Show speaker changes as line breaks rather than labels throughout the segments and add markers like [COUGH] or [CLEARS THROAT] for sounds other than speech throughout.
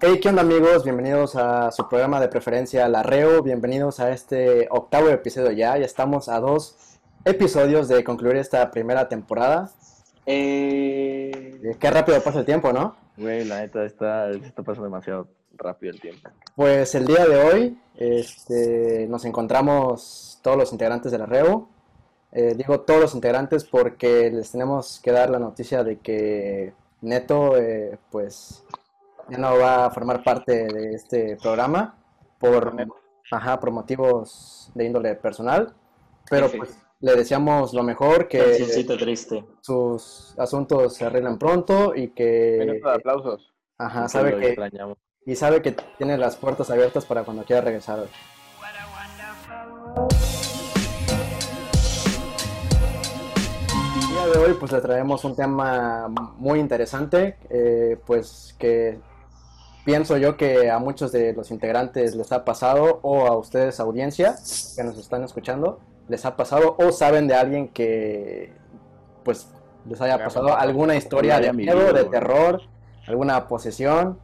Hey, ¿qué onda amigos? Bienvenidos a su programa de preferencia La Reo. Bienvenidos a este octavo episodio ya. Ya estamos a dos episodios de concluir esta primera temporada.
Eh...
Qué rápido pasa el tiempo, ¿no?
Güey, la neta está, está pasando demasiado rápido el tiempo.
Pues el día de hoy este, nos encontramos todos los integrantes de La Reo. Eh, digo todos los integrantes porque les tenemos que dar la noticia de que Neto, eh, pues ya no va a formar parte de este programa por, ajá, por motivos de índole personal. Pero pues le deseamos lo mejor, que
triste.
sus asuntos se arreglen pronto y que
Minuto de aplausos.
ajá, sabe que
extrañamos.
y sabe que tiene las puertas abiertas para cuando quiera regresar. El día de hoy pues le traemos un tema muy interesante, eh, pues que pienso yo que a muchos de los integrantes les ha pasado o a ustedes audiencia que nos están escuchando les ha pasado o saben de alguien que pues les haya pasado alguna historia de miedo, de terror, alguna posesión,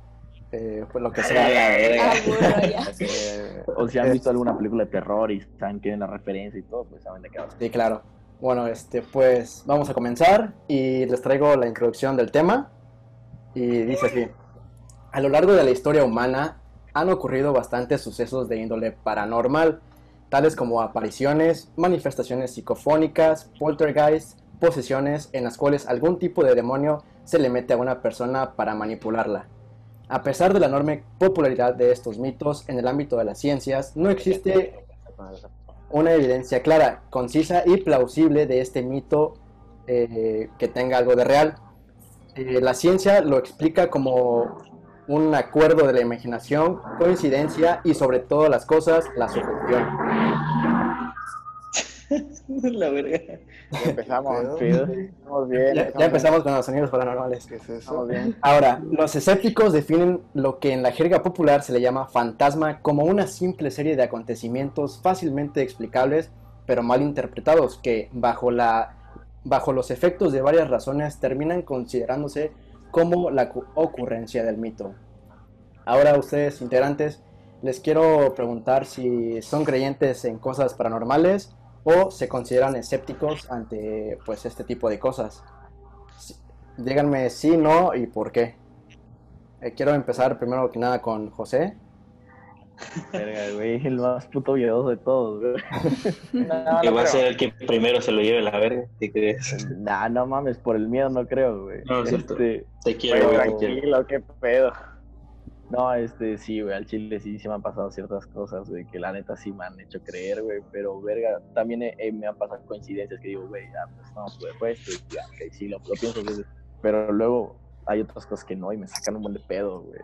eh, pues lo que sea.
Ah. [LAUGHS] [LAUGHS]
Eh, o si han visto alguna película de terror y saben que hay una referencia y todo, pues saben de qué hablo.
Sí, claro. Bueno, este, pues vamos a comenzar y les traigo la introducción del tema. Y dice así: A lo largo de la historia humana han ocurrido bastantes sucesos de índole paranormal, tales como apariciones, manifestaciones psicofónicas, poltergeist, posesiones en las cuales algún tipo de demonio se le mete a una persona para manipularla. A pesar de la enorme popularidad de estos mitos en el ámbito de las ciencias, no existe una evidencia clara, concisa y plausible de este mito eh, que tenga algo de real. Eh, la ciencia lo explica como un acuerdo de la imaginación, coincidencia y sobre todo las cosas, la sugestión. [LAUGHS]
La verga.
Ya empezamos. Estamos bien.
Ya, ya empezamos con los sonidos paranormales.
¿Qué es eso? Bien.
Ahora, los escépticos definen lo que en la jerga popular se le llama fantasma como una simple serie de acontecimientos fácilmente explicables, pero mal interpretados, que bajo, la, bajo los efectos de varias razones terminan considerándose como la cu- ocurrencia del mito. Ahora ustedes, integrantes, les quiero preguntar si son creyentes en cosas paranormales o se consideran escépticos ante pues este tipo de cosas. Díganme sí, no y por qué. Eh, quiero empezar primero que nada con José.
Verga, güey, el más puto miedoso de todos, güey.
No,
Que
no
va a ser el que primero se lo lleve la verga. ¿Qué crees?
Nah, no mames, por el miedo no creo, güey.
No, es cierto.
este,
Te quiero, güey,
tranquilo, qué pedo.
no, este, sí, güey, al chile sí, sí me han pasado ciertas cosas, güey, que la neta sí me han hecho creer, güey, pero, verga, también eh, eh, me han pasado coincidencias que digo, güey, ya, pues no, pues, pues, pues, ya, ok, sí, lo, lo pienso, pero luego hay otras cosas que no y me sacan un buen de pedo, güey.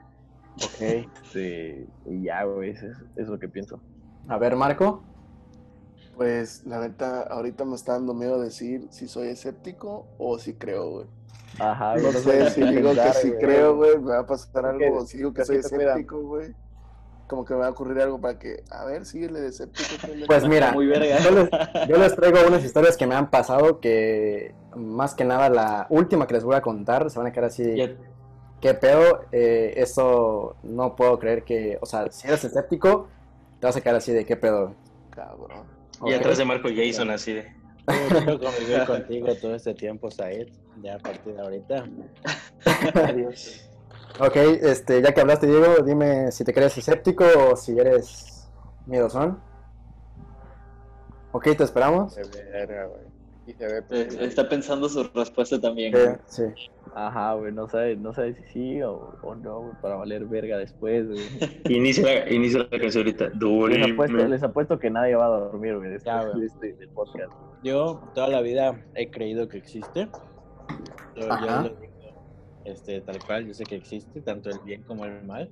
Ok. [LAUGHS]
Y ya, güey, eso es, lo que pienso.
A ver, Marco.
Pues la neta, ahorita me está dando miedo decir si soy escéptico o si creo, güey.
Ajá,
No sé si digo que sí creo, güey, me va a pasar algo, si digo que soy escéptico, güey. Como que me va a ocurrir algo para que, a ver, síguele de escéptico.
Pues mira, [LAUGHS]
Muy verga.
yo les, yo les traigo unas historias que me han pasado que más que nada la última que les voy a contar se van a quedar así. ¿Qué pedo? Eh, eso no puedo creer que, o sea, si eres escéptico, te vas a quedar así de qué pedo.
Cabrón.
Y atrás de Marco Jason así de.
Yo conviví contigo todo este tiempo, Said. Ya a partir de ahorita. [LAUGHS]
Adiós. Ok, este, ya que hablaste, Diego, dime si te crees escéptico o si eres miedosón. Ok, te esperamos.
Verga, güey. Y se ve
Eh,
pedo.
Está pensando su respuesta también.
Eh, sí.
Ajá, güey, no sabes no sabe si sí o, o no, güey, para valer verga después, güey. [LAUGHS]
Inicia la, inicia la canción ahorita.
Les apuesto, les apuesto que nadie va a dormir, güey, después
Ya, güey.
de este del podcast.
Yo toda la vida he creído que existe. Yo, yo
Ajá.
lo digo este, tal cual, yo sé que existe, tanto el bien como el mal.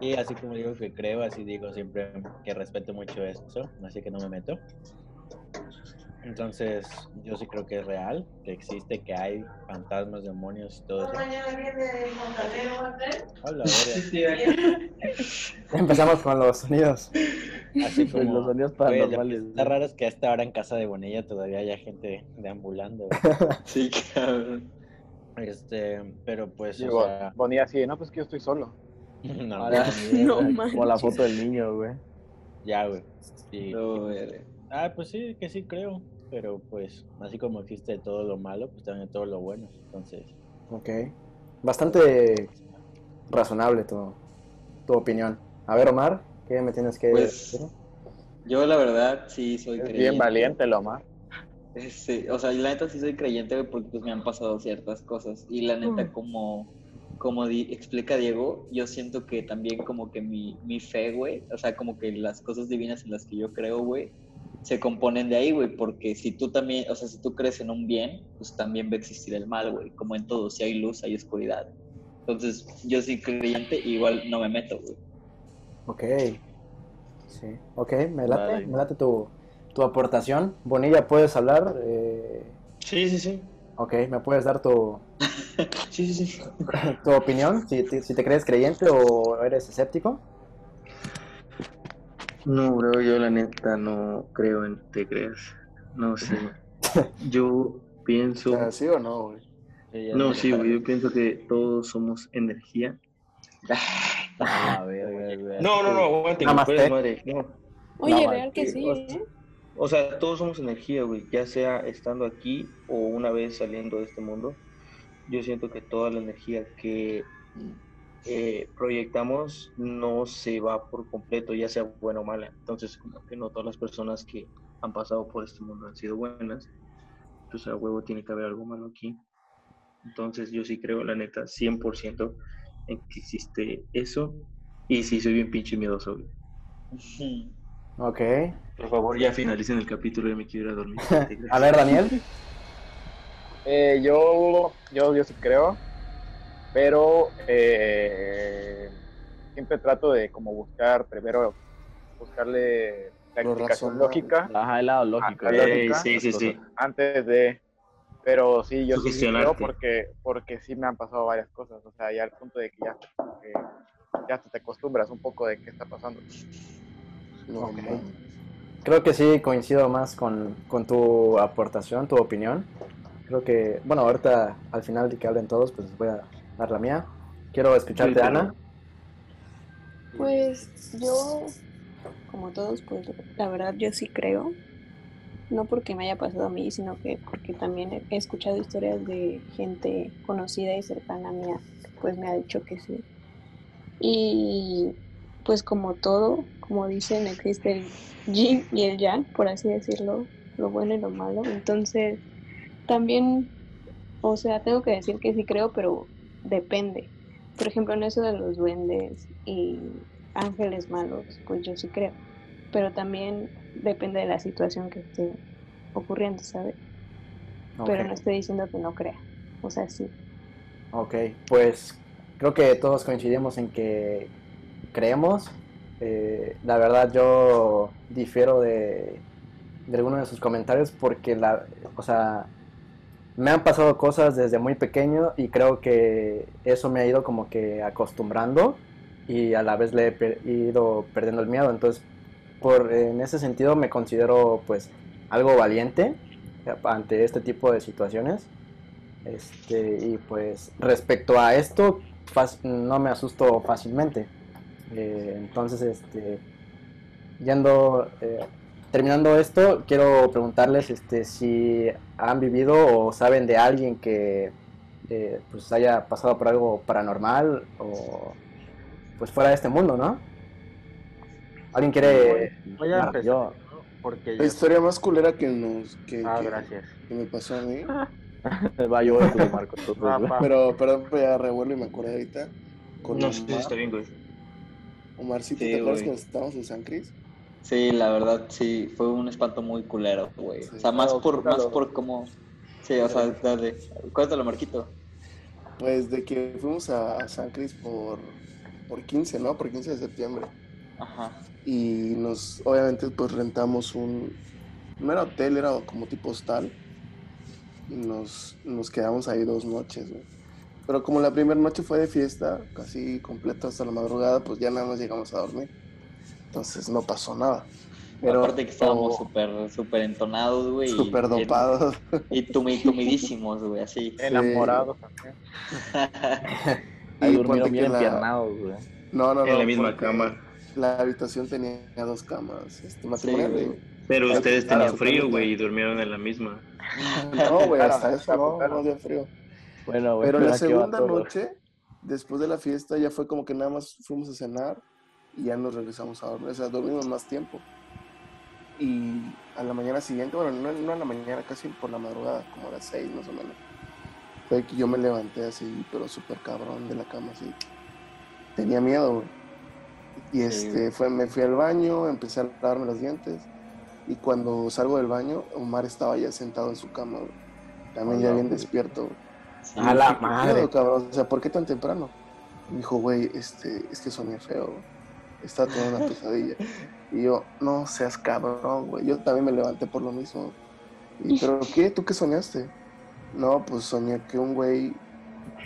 Y así como digo que creo, así digo siempre que respeto mucho eso, así que no me meto. Entonces, yo sí creo que es real, que existe, que hay fantasmas, demonios y todo eso. Hola, [LAUGHS] verga. [LAUGHS]
Empezamos con los sonidos.
Así [LAUGHS]
Pues
como
los sonidos
lo
paranormales.
está raro es que a esta hora en casa de Bonilla todavía haya gente deambulando.
Sí, cabrón.
Este, pero pues, o sea,
Bonilla así, no, pues que yo estoy solo.
No,
Ahora-
No.
Como la foto del niño, güey.
Ya, güey. Sí.
No.
Ah, pues sí, que sí creo. Pero pues, así como existe todo lo malo, pues también todo lo bueno. Entonces,
Ok. Bastante razonable tu, tu opinión. A ver, Omar, ¿qué me tienes que
Pues,
decir?
Yo la verdad sí soy
Es
creyente.
bien valiente, Lomar.
Sí, o sea, la neta sí soy creyente, porque pues me han pasado ciertas cosas. Y la neta,
Mm.
como, como di- explica Diego, yo siento que también como que mi, mi fe, güey, o sea, como que las cosas divinas en las que yo creo, güey, se componen de ahí, güey, porque si tú también, o sea, si tú crees en un bien, pues también va a existir el mal, güey, como en todo, si hay luz, hay oscuridad. Entonces, yo soy creyente, igual no me meto, güey.
Ok. Sí. Ok, me late,
Vale.
me late tu, tu aportación. Bonilla, ¿puedes hablar? Eh,
Sí, sí, sí.
ok, ¿me puedes dar tu, [LAUGHS]
Sí, sí, sí.
tu opinión? Si te, si te crees creyente o eres escéptico.
No, bro, yo la neta no creo en te creas. No sé. [LAUGHS] Yo pienso.
¿Sí o no, güey?
No,
sé.
sí, güey, yo pienso que todos somos energía. [LAUGHS]
Ah, verga, güey.
No, no, no, aguante, madre. No.
Oye,
No,
real que sí,
o-
¿eh?
O sea, todos somos energía, güey, ya sea estando aquí o una vez saliendo de este mundo. Yo siento que toda la energía que eh, proyectamos no se va por completo, ya sea buena o mala. Entonces, como que no todas las personas que han pasado por este mundo han sido buenas. Pues a huevo tiene que haber algo malo aquí. Entonces, yo sí creo, la neta, 100% en que existe eso. Y sí, soy bien pinche miedoso, güey. [LAUGHS]
Ok.
Por favor, ya finalicen el capítulo y me quiero ir a dormir. [LAUGHS]
A ver, Daniel.
Eh, yo, yo, yo sí creo, pero eh, siempre trato de como buscar primero buscarle la
Lo
explicación
razonable.
lógica
Ajá, el lado lógico.
Ah, lógica,
sí, sí, sí.
antes de, pero sí, yo sí, creo porque porque sí me han pasado varias cosas, o sea, ya al punto de que ya que ya te acostumbras un poco de qué está pasando.
No,
Ok.
mames.
Creo que sí coincido más con, con tu aportación, tu opinión. Creo que, bueno, ahorita al final de que hablen todos, pues voy a dar la mía. Quiero escucharte,
Sí,
Ana.
Pues yo, como todos, pues la verdad yo sí creo. No porque me haya pasado a mí, sino que porque también he escuchado historias de gente conocida y cercana a mí, pues me ha dicho que sí. Y pues como todo, como dicen, existe el yin y el yang, por así decirlo, lo bueno y lo malo. Entonces, también, o sea, tengo que decir que sí creo, pero depende. Por ejemplo, en eso de los duendes y ángeles malos, pues yo sí creo. Pero también depende de la situación que esté ocurriendo, ¿sabes? Pero no estoy diciendo que no crea. O sea, sí.
Ok, pues creo que todos coincidimos en que creemos. Eh, la verdad yo difiero de, de alguno de sus comentarios porque la, o sea, me han pasado cosas desde muy pequeño y creo que eso me ha ido como que acostumbrando y a la vez le he ido perdiendo el miedo. Entonces, por, en ese sentido me considero pues algo valiente ante este tipo de situaciones. Este, y pues respecto a esto, no me asusto fácilmente. Eh, entonces, este, yendo, eh, terminando esto, quiero preguntarles este, si han vivido o saben de alguien que eh, pues haya pasado por algo paranormal o pues fuera de este mundo, ¿no? ¿Alguien quiere...?
Voy a empezar,
yo-
¿no? porque
La historia más culera que nos que,
Ah,
que-
gracias.
que me pasó a mí. [LAUGHS]
Va yo, Marco. entonces,
Va,
güey.
va.
Pero, perdón, ya revuelvo y me acordé ahorita. Con
No,
Omar.
sí, está bien, güey.
Omarcito,
Sí,
¿te acuerdas cuando estábamos en San Cris?
Sí, la verdad, sí, fue un espanto muy culero, güey.
Sí.
O sea, más
Claro,
por,
claro.
más por cómo... Sí, o sea, dale. Cuéntalo, Marquito.
Pues de que fuimos a San Cris por, por 15, ¿no? Por 15 de septiembre.
Ajá.
Y nos, obviamente, pues rentamos un. No era hotel, era como tipo hostal. Y nos, nos quedamos ahí dos noches, güey. Pero como la primera noche fue de fiesta, casi completa hasta la madrugada, pues ya nada más llegamos a dormir. Entonces no pasó nada. Pero
Aparte que estábamos súper, súper entonados, güey. y-
súper dopados.
Y, tumi- tumidísimos, güey, así.
Enamorado también. [LAUGHS]
Ahí
Y
durmieron bien empiernados, güey.
No, no, no.
En la misma cama.
La habitación tenía dos camas este.
Pero
Claro,
ustedes
claro,
tenían frío, güey, y durmieron en la misma. [LAUGHS]
No, güey, hasta eso no, no dio frío.
Bueno, güey,
Pero la segunda noche, después de la fiesta, ya fue como que nada más fuimos a cenar y ya nos regresamos a dormir. O sea, dormimos más tiempo. Y a la mañana siguiente, bueno, no, no a la mañana, casi por la madrugada, como a las seis más o menos. Fue que yo me levanté así, pero súper cabrón de la cama, así. Tenía miedo, güey. Y este, fue, me fui al baño, empecé a lavarme los dientes. Y cuando salgo del baño, Omar estaba ya sentado en su cama, güey. También ya
Hola,
bien
güey.
despierto, güey.
A la
¿Qué
madre.
pedo, cabrón? O sea, ¿por qué tan temprano? Me dijo, güey, este, es que soñé feo. güey. Estaba teniendo una pesadilla. Y yo, no seas cabrón, güey. Yo también me levanté por lo mismo. Y, ¿Pero qué? ¿Tú qué soñaste? No, pues soñé que un güey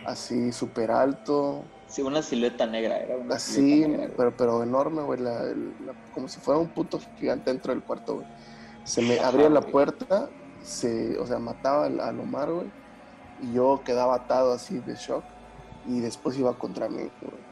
así súper alto,
Sí, una silueta negra, era una
así,
negra,
pero, pero enorme, güey. la- la- como si fuera un puto gigante dentro del cuarto, güey. Se me abría la puerta, se, o sea, mataba al, al Omar, güey. Y yo quedaba atado así de shock. Y después iba contra mí, güey.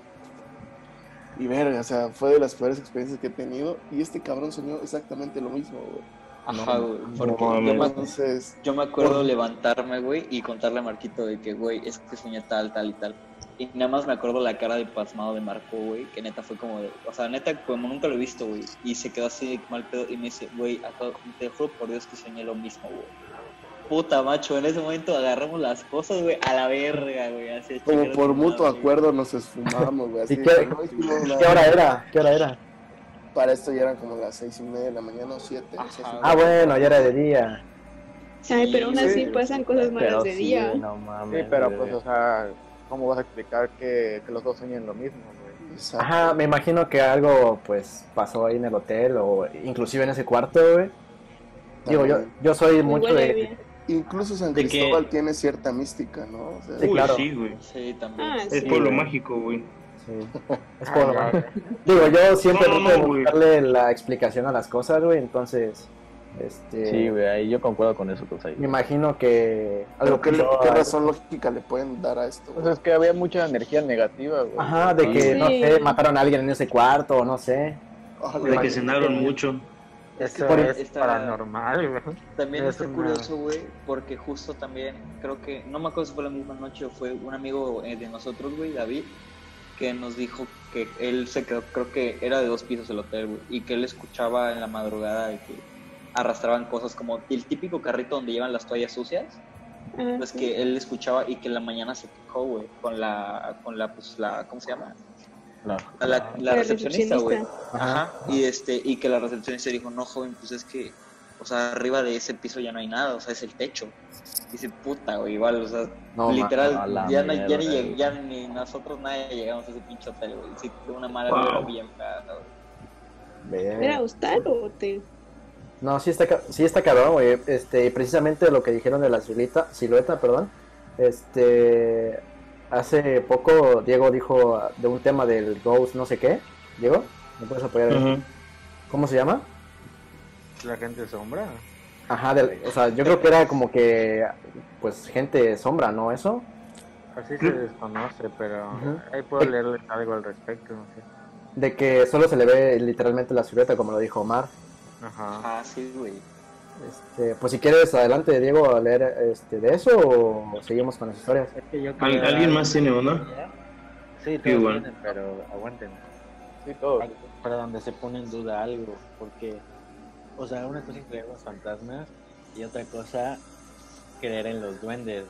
Y verga, o sea, fue de las peores experiencias que he tenido. Y este cabrón soñó exactamente lo mismo, güey.
Ajá, güey. Porque
no
yo, me,
Entonces,
yo me acuerdo
Por-
levantarme, güey, y contarle a Marquito de que, güey, es que soñé tal, tal y tal. Y nada más me acuerdo la cara de pasmado de Marco, güey, que neta fue como de, o sea, neta, como nunca lo he visto, güey. Y se quedó así mal pedo y me dice, güey, acabo- te juro por Dios que soñé lo mismo, güey. Puta, macho, en ese momento agarramos las cosas, güey, a la verga, güey. Así,
como por mutuo
madre,
acuerdo nos esfumamos, güey. Así
¿Y qué,
que no
qué hora era? ¿Qué hora era?
Para esto ya eran como las seis y media de la mañana o siete. Sea,
Ah, bueno, ya era de día.
Ay, pero aún
Sí,
así
sí,
pasan cosas malas
Pero
de
sí,
día.
no mames.
Sí, pero pues, o sea, ¿cómo vas a explicar que, que los dos sueñen lo mismo, güey?
exacto.
Ajá, me imagino que algo pues pasó ahí en el hotel o inclusive en ese cuarto, güey. Digo, yo, yo soy mucho
de.
Incluso San. Cristóbal tiene cierta mística, ¿no? O sea,
Sí, claro.
sí, güey.
Sí, también.
Ah,
Es
sí.
pueblo
güey.
mágico, güey.
Sí. Es por... Digo, yo siempre
No, no,
trato de
no, güey.
buscarle la explicación a las cosas, güey, entonces... Este...
Sí, güey, ahí yo concuerdo con eso, pues ahí.
Me imagino que algo
¿Pero qué, razón lógica le pueden dar a esto?
Pues es que había mucha energía negativa, güey.
Ajá, de que,
Sí.
no sé, mataron a alguien en ese cuarto, o no sé.
Ojalá,
De que cenaron mucho.
Es que
por-
está-
paranormal, güey.
También
Es
está
una-
curioso, güey, porque justo también creo que, no me acuerdo si fue la misma noche o fue un amigo eh, de nosotros, güey, David, que nos dijo que él se quedó, creo que era de dos pisos el hotel, güey, y que él escuchaba en la madrugada de que arrastraban cosas como el típico carrito donde llevan las toallas sucias,
Ah,
pues
sí.
que él escuchaba y que en la mañana se quejó, güey, con la, con la, pues la, ¿cómo se llama?
No.
A la, la
La
recepcionista, güey. Ajá. Y este, y que la recepcionista dijo, no, joven, pues es que, o sea, arriba de ese piso ya no hay nada, o sea, es el techo. Dice, puta, güey, igual, o sea,
No,
literal, ya, no- ya, ni, ya ni nosotros nadie llegamos a ese pinche hotel, güey. Sí, fue una mala
Wow.
bien.
¿Era hostal o hotel?
No, sí está, sí está cabrón, güey. Este, precisamente lo que dijeron de la silueta, silueta, perdón. Este, hace poco Diego dijo de un tema del Ghost no sé qué. Diego, ¿me puedes apoyar? ¿Cómo se llama?
La gente sombra.
Ajá, del- o sea, yo creo que era como que, pues, gente sombra, ¿no? Eso.
Así se desconoce, pero ahí puedo leerles algo al respecto, no sé.
De que solo se le ve literalmente la silueta, como lo dijo Omar.
Ajá.
Ah, sí, güey.
Este, pues si quieres, adelante, Diego, a leer este, de eso o seguimos con las historias.
Es que yo
¿Al-
quería-
¿Alguien más tiene uno?
Sí, todos
Igual.
tienen, pero aguanten.
Sí, todo.
Para donde se pone en duda algo, porque, o sea, una cosa es creer en los fantasmas y otra cosa creer en los duendes.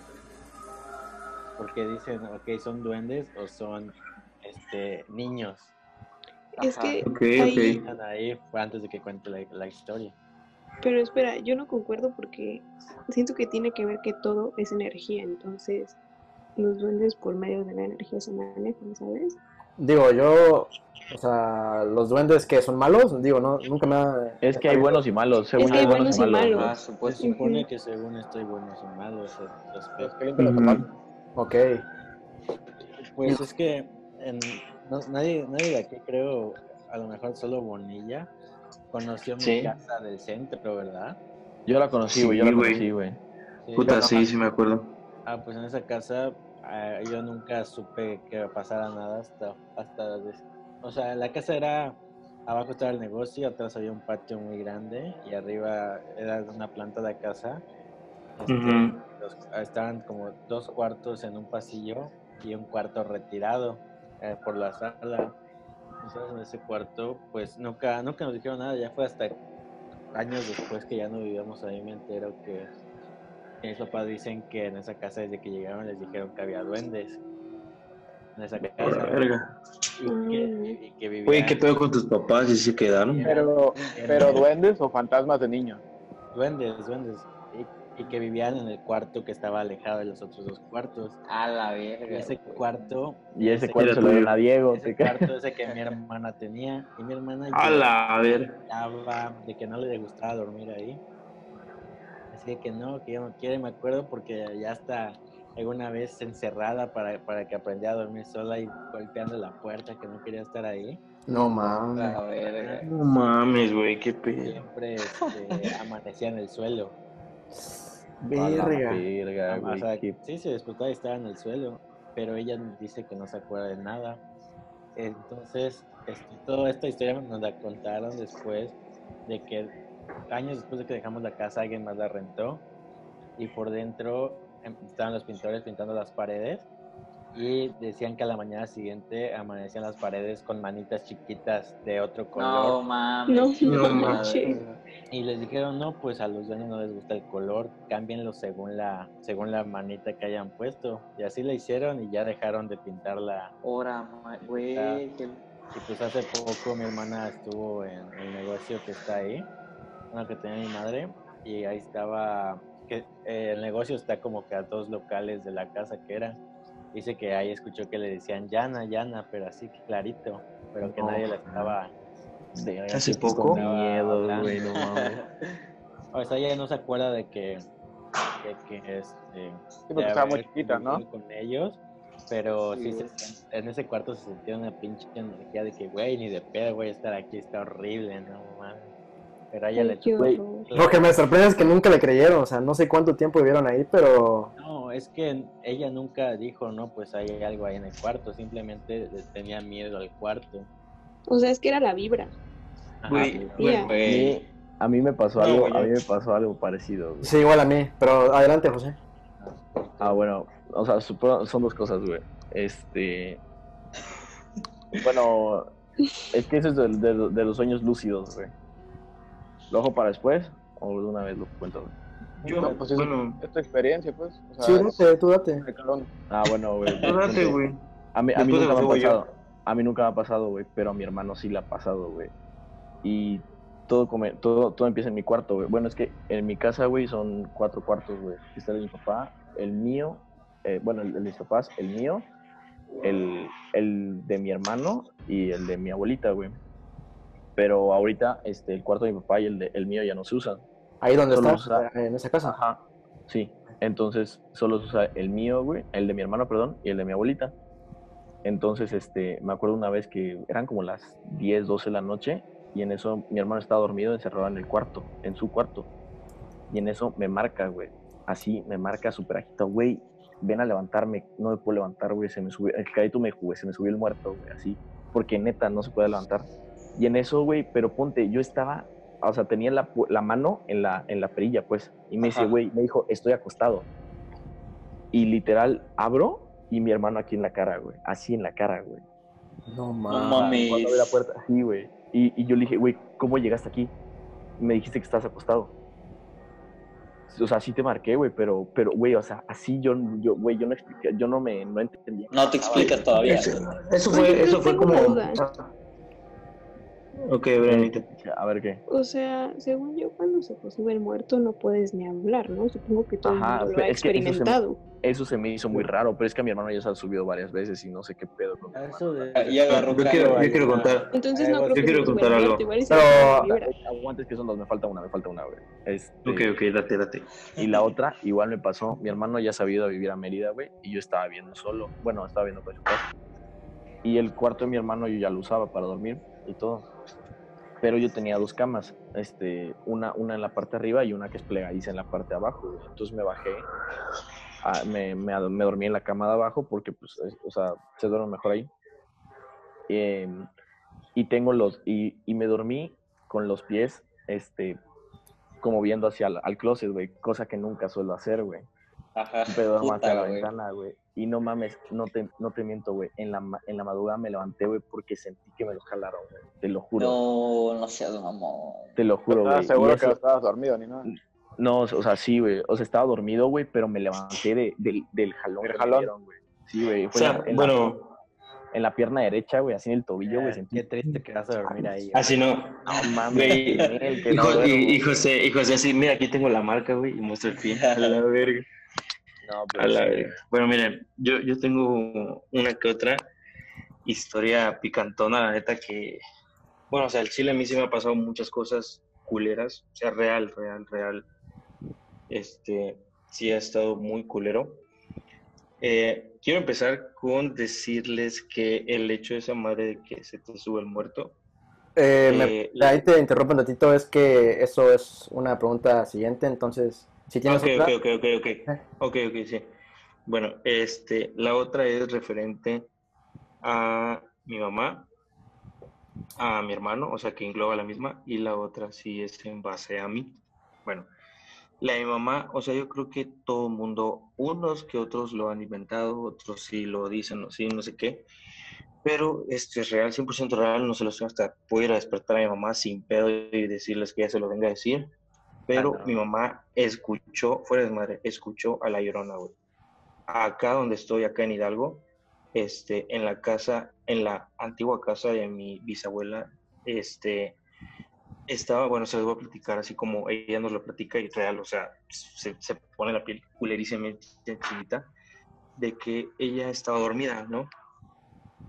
Porque dicen, ok, son duendes o son este niños.
Es
Ajá.
que
Ok,
ahí,
ok.
Están ahí fue antes de que cuente la, la historia.
Pero espera, yo no concuerdo porque siento que tiene que ver que todo es energía, entonces los duendes por medio de la energía se manejan, ¿sabes?
Digo, yo, o sea, los duendes que son malos, digo, no, nunca me ha...
Es que hay buenos y malos, según
que hay
hay buenos y
buenos y
malos.
malos.
Ah,
Se
supuesto.
supone
Ujú.
que según estoy buenos y malos respecto.
zapatos.
Ok,
Pues es que en- no- nadie, nadie de aquí creo, a lo mejor solo Bonilla, conoció mi
Sí.
casa del centro, ¿verdad?
Yo la conocí,
Sí,
güey, yo la
güey.
conocí, güey.
Sí.
Puta, sí, sí me acuerdo.
Ah, pues en esa casa ah, yo nunca supe que pasara nada hasta, hasta, des- o sea, la casa era, abajo estaba el negocio, atrás había un patio muy grande y arriba era una planta de casa. Este, los- estaban como dos cuartos en un pasillo y un cuarto retirado eh, por la sala. Entonces en ese cuarto, pues nunca, nunca nos dijeron nada, ya fue hasta años después que ya no vivíamos ahí, me entero que, que mis papás dicen que en esa casa desde que llegaron les dijeron que había duendes en esa casa.
Verga.
Y que, y que vivían,
Güey, ¿qué pedo con tus papás? ¿Y se quedaron?
Pero, pero duendes o fantasmas de niños.
duendes, duendes. Y, y que vivían en el cuarto que estaba alejado de los otros dos cuartos.
A la
Y
verga.
ese
güey.
cuarto,
Y ese
Ese
cuarto se lo
tuyo.
a Diego.
ese cuarto [LAUGHS] ese que mi hermana tenía. Y mi hermana
A la ver.
hablaba de que no le gustaba dormir ahí. Así que no, que yo no quiere, me acuerdo porque ya está alguna vez encerrada para, para que aprendiera a dormir sola y golpeando la puerta que no quería estar ahí.
No
A
mames.
la verga.
No mames, güey, qué pedo.
Siempre este, amanecía en el suelo. [LAUGHS]
Verga.
verga,
O sea,
qué-
sí, se despertaba y estaba en el suelo, pero ella dice que no se acuerda de nada. Entonces, este, toda esta historia nos la contaron después de que años después de que dejamos la casa, alguien más la rentó y por dentro em, estaban los pintores pintando las paredes y decían que a la mañana siguiente amanecían las paredes con manitas chiquitas de otro color.
No mames.
No,
No
no manches.
Y les dijeron, no, pues a los dueños no les gusta el color, cámbienlo según la, según la manita que hayan puesto. Y así le hicieron y ya dejaron de pintarla.
Ahora, güey.
Y pues hace poco mi hermana estuvo en el negocio que está ahí, uno que tenía mi madre, y ahí estaba, que eh, el negocio está como que a dos locales de la casa que era. Dice que ahí escuchó que le decían Yana, Yana, pero así clarito, pero que
No,
nadie la estaba...
Verga,
¿Hace poco?
miedo, güey, no mames. [LAUGHS]
O sea, ella no se acuerda de que, de que este,
Sí, porque estaba muy chiquita, ¿no?
con ellos, pero sí,
Sí,
se- en ese cuarto se sentía una pinche energía de que, güey, ni de pedo, güey, estar aquí está horrible, no mames. Pero a ella
Ay,
le
Güey.
Lo que me sorprende es que nunca le creyeron, o sea, no sé cuánto tiempo vivieron ahí, pero
No, es que ella nunca dijo, no, pues hay algo ahí en el cuarto, simplemente le tenía miedo al cuarto.
O sea, es que era la vibra.
Ajá.
A mí, me pasó algo, a mí me pasó algo parecido,
sí, igual a mí. Pero adelante, José.
Ah, bueno, o sea, son dos cosas, güey. Este. Bueno, es que eso es de, de- de los sueños lúcidos, güey. ¿Lo dejo para después o de una vez lo cuento? güey?
Yo,
No, pues es,
bueno,
es tu experiencia, pues. O
Sí, date, tú date.
Ah, bueno, güey.
tú date, güey.
A mí, a mí
Después
nunca me ha
digo yo.
pasado. A mí nunca me ha pasado, güey, pero a mi hermano sí le ha pasado, güey. Y todo, come, todo, todo empieza en mi cuarto, güey. Bueno, es que en mi casa, güey, son cuatro cuartos, güey. Está el de mi papá, el mío, eh, bueno, el de mis papás, el mío, el, el de mi hermano y el de mi abuelita, güey. Pero ahorita, este, el cuarto de mi papá y el, de, el mío ya no se usan.
Ahí donde
Solo
estás,
usa-
en esa casa.
Ajá. Sí. Entonces, solo se usa el mío, güey, el de mi hermano, perdón, y el de mi abuelita. Entonces, este, me acuerdo una vez que eran como las 10, 12 de la noche y en eso mi hermano estaba dormido encerrado en el cuarto, en su cuarto. Y en eso me marca, güey. Así, me marca súper agitado, güey. Ven a levantarme, no me puedo levantar, güey. Se me subió, el cadito me jugué, se me subió el muerto, güey, así. Porque neta, no se puede levantar. Y en eso, güey, pero ponte, yo estaba, o sea, tenía la, la mano en la, en la perilla, pues. Y me dice,
Ajá.
güey, me dijo, estoy acostado. Y literal, abro y mi hermano aquí en la cara, güey. Así en la cara, güey.
No mames.
Cuando abrí la puerta, sí, güey. Y, y yo le dije, güey, ¿cómo llegaste aquí? Y me dijiste que estás acostado. O sea, sí te marqué, güey, pero, pero, güey, o sea, así yo, yo, güey, yo no expliqué, yo no me, no entendía.
No te explicas todavía.
Eso, fue, eso fue como. Ok, Brenita.
A ver qué.
O sea, según yo, cuando se sube el muerto no puedes ni hablar, ¿no? Supongo que todo
Ajá,
el mundo lo ha
es que eso se me-
experimentado.
Eso se me hizo muy raro, pero es que a mi hermano ya se ha subido varias veces y no sé qué pedo. con.
Eso de-
Y agarró
Yo quiero, yo contar.
Entonces
Algo
no creo
así.
que
quiero contar algo.
Pero-.
Aguantes que son dos, me falta una, me falta una, güey. Este,
Ok, ok, date, date.
Y la otra, igual me pasó, mi hermano ya se había ido a vivir a Mérida, güey, y yo estaba viendo solo, bueno, estaba viendo con su casa. Y el cuarto de mi hermano yo ya lo usaba para dormir y todo. Pero yo tenía dos camas, este, una, una en la parte arriba y una que es plegadiza en la parte de abajo. Entonces me bajé ah, me, me, dormí en la cama de abajo porque, pues, es- o sea, se duerme mejor ahí. Em, y tengo los, y, y me dormí con los pies, este, como viendo hacia el, al closet, güey, cosa que nunca suelo hacer, güey.
Ajá.
Pero duermo
puta,
hacia la
güey.
ventana, güey. Y no mames, no te, no te miento, güey. En la, ma- en la madrugada me levanté, güey, porque sentí que me lo jalaron, güey. Te lo juro.
No, no seas mamón.
Te lo juro,
¿Estás
güey.
Seguro que
eso-
estabas dormido ni nada?
No, o sea, sí, güey. O sea, estaba dormido, güey, pero me levanté de, del, del jalón.
¿Del
que me
jalón?
dieron, güey. Sí, güey.
O
fue en
sea,
la- en la-
bueno,
en la pierna derecha, güey, así en el tobillo, güey.
Ah,
Sentí.
Qué triste que vas a dormir ahí.
así no.
No mames,
Güey,
que
Y,
no
y- y. José, y José así, mira, aquí tengo la marca, güey, y muestra el pie. [LAUGHS] A la verga.
Pero
la
sí.
Bueno, miren, yo, yo tengo una que otra historia picantona, la neta, que, bueno, o sea, el Chile a mí sí me ha pasado muchas cosas culeras, o sea, real, real, real. Este, sí ha estado muy culero. Eh, quiero empezar con decirles que el hecho de esa madre de que se te sube el muerto,
Eh, me-
Eh,
ahí te interrumpo un ratito, es que eso es una pregunta siguiente, entonces, si tienes
Ok,
otra,
ok, ok, ok, ok. Ok, ok, sí. Bueno, este, la otra es referente a mi mamá, a mi hermano, o sea, que engloba la misma, y la otra sí es en base a mí. Bueno, la de mi mamá, o sea, yo creo que todo el mundo, unos que otros lo han inventado, otros sí lo dicen, sí, no sé qué, pero este es real, 100% real, no se lo sé hasta a despertar a mi mamá sin pedo y decirles que ya se lo venga a decir, pero
Ah,
mi mamá escuchó, fuera de madre, escuchó a la llorona, güey. Acá donde estoy, acá en Hidalgo, este, en la casa, en la antigua casa de mi bisabuela, este, estaba, bueno, se los voy a platicar así como ella nos lo platica y real, o sea, se, se pone la piel culerísimamente chinita, de que ella estaba dormida, ¿no?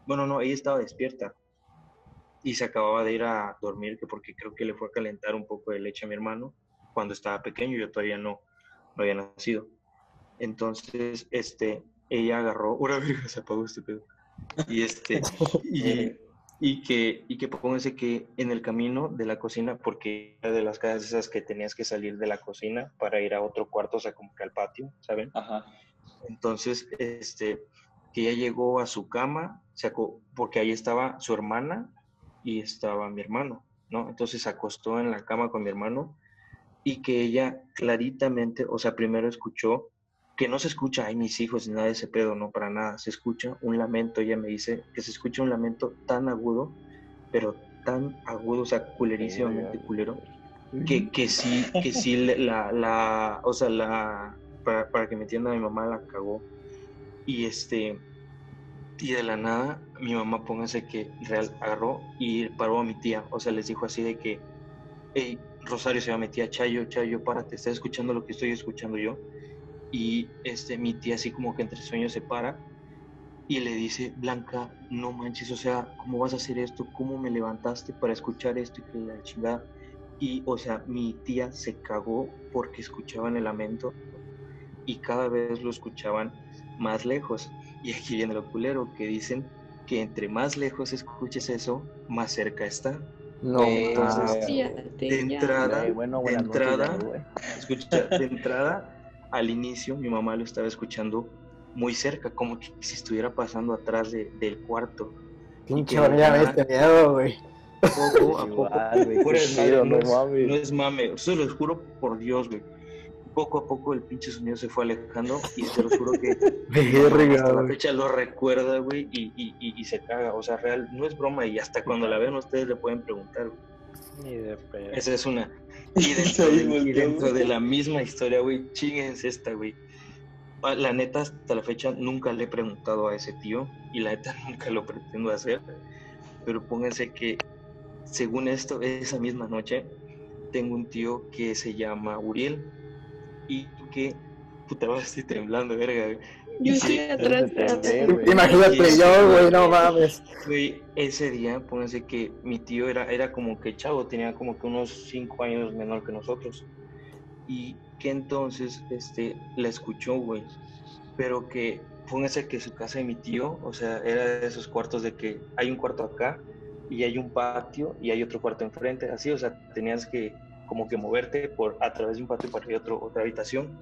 Bueno, no, ella estaba despierta y se acababa de ir a dormir, que porque creo que le fue a calentar un poco de leche a mi hermano cuando estaba pequeño, yo todavía no, no había nacido. Entonces, este, ella agarró, [LAUGHS] una verga se apagó este pedo. Y este, y, y que, y que pónganse que en el camino de la cocina, porque era de las casas esas que tenías que salir de la cocina para ir a otro cuarto, o sea, como que al patio, ¿saben?
Ajá.
Entonces, este, que ella llegó a su cama, sacó, porque ahí estaba su hermana y estaba mi hermano, ¿no? Entonces se acostó en la cama con mi hermano y que ella claritamente, o sea, primero escuchó, que no se escucha, ay, mis hijos, ni nada de ese pedo, no, para nada, se escucha un lamento, ella me dice que se escucha un lamento tan agudo, pero tan agudo, o sea, culerísimamente culero, que, que sí, que sí la, la, o sea, la, para, para que me entienda, mi mamá la cagó. Y este, y de la nada, mi mamá, póngase que real agarró y paró a mi tía, o sea, les dijo así de que, hey, Rosario se llama mi tía, Chayo, Chayo, párate, ¿estás escuchando lo que estoy escuchando yo? Y este, mi tía así como que entre sueños se para y le dice, Blanca, no manches, o sea, ¿cómo vas a hacer esto? ¿Cómo me levantaste para escuchar esto y que la chingada? Y, o sea, mi tía se cagó porque escuchaban el lamento y cada vez lo escuchaban más lejos. Y aquí viene lo culero, que dicen que entre más lejos escuches eso, más cerca está.
No,
Entonces,
ah,
de entrada,
Güey, bueno,
de
noches,
entrada, escucha, [LAUGHS] de entrada, al inicio mi mamá lo estaba escuchando muy cerca, como que si estuviera pasando atrás de- del cuarto.
pinche hormiga, diste miedo, güey.
Poco a poco,
Igual,
no, es,
mames.
no es mame, se los juro por Dios, güey. Poco a poco el pinche sonido se fue alejando y se los juro que [LAUGHS]
Verga,
hasta la fecha lo recuerda, güey, y, y, y, y se caga. O sea, real, no es broma y hasta cuando la vean ustedes le pueden preguntar, güey.
Ni de pedo.
Esa es una. [LAUGHS] Y dentro, y de la misma historia, güey, chinguense esta, güey. Ah, La neta, hasta la fecha nunca le he preguntado a ese tío y la neta [LAUGHS] nunca lo pretendo hacer. Pero pónganse que, según esto, esa misma noche, tengo un tío que se llama Uriel y que, puta, ahora estoy temblando, verga, güey.
Yo estoy atrás de
Entender, güey.
Imagínate yo, güey,
güey.
no mames.
Güey, ese día, pónganse que mi tío era, era como que chavo, tenía como que unos cinco años menor que nosotros. Y que entonces, este, la escuchó, güey. Pero que, pónganse que su casa de mi tío, o sea, era de esos cuartos de que hay un cuarto acá y hay un patio y hay otro cuarto enfrente, así, o sea, tenías que como que moverte por a través de un patio para ir a otro, otra habitación.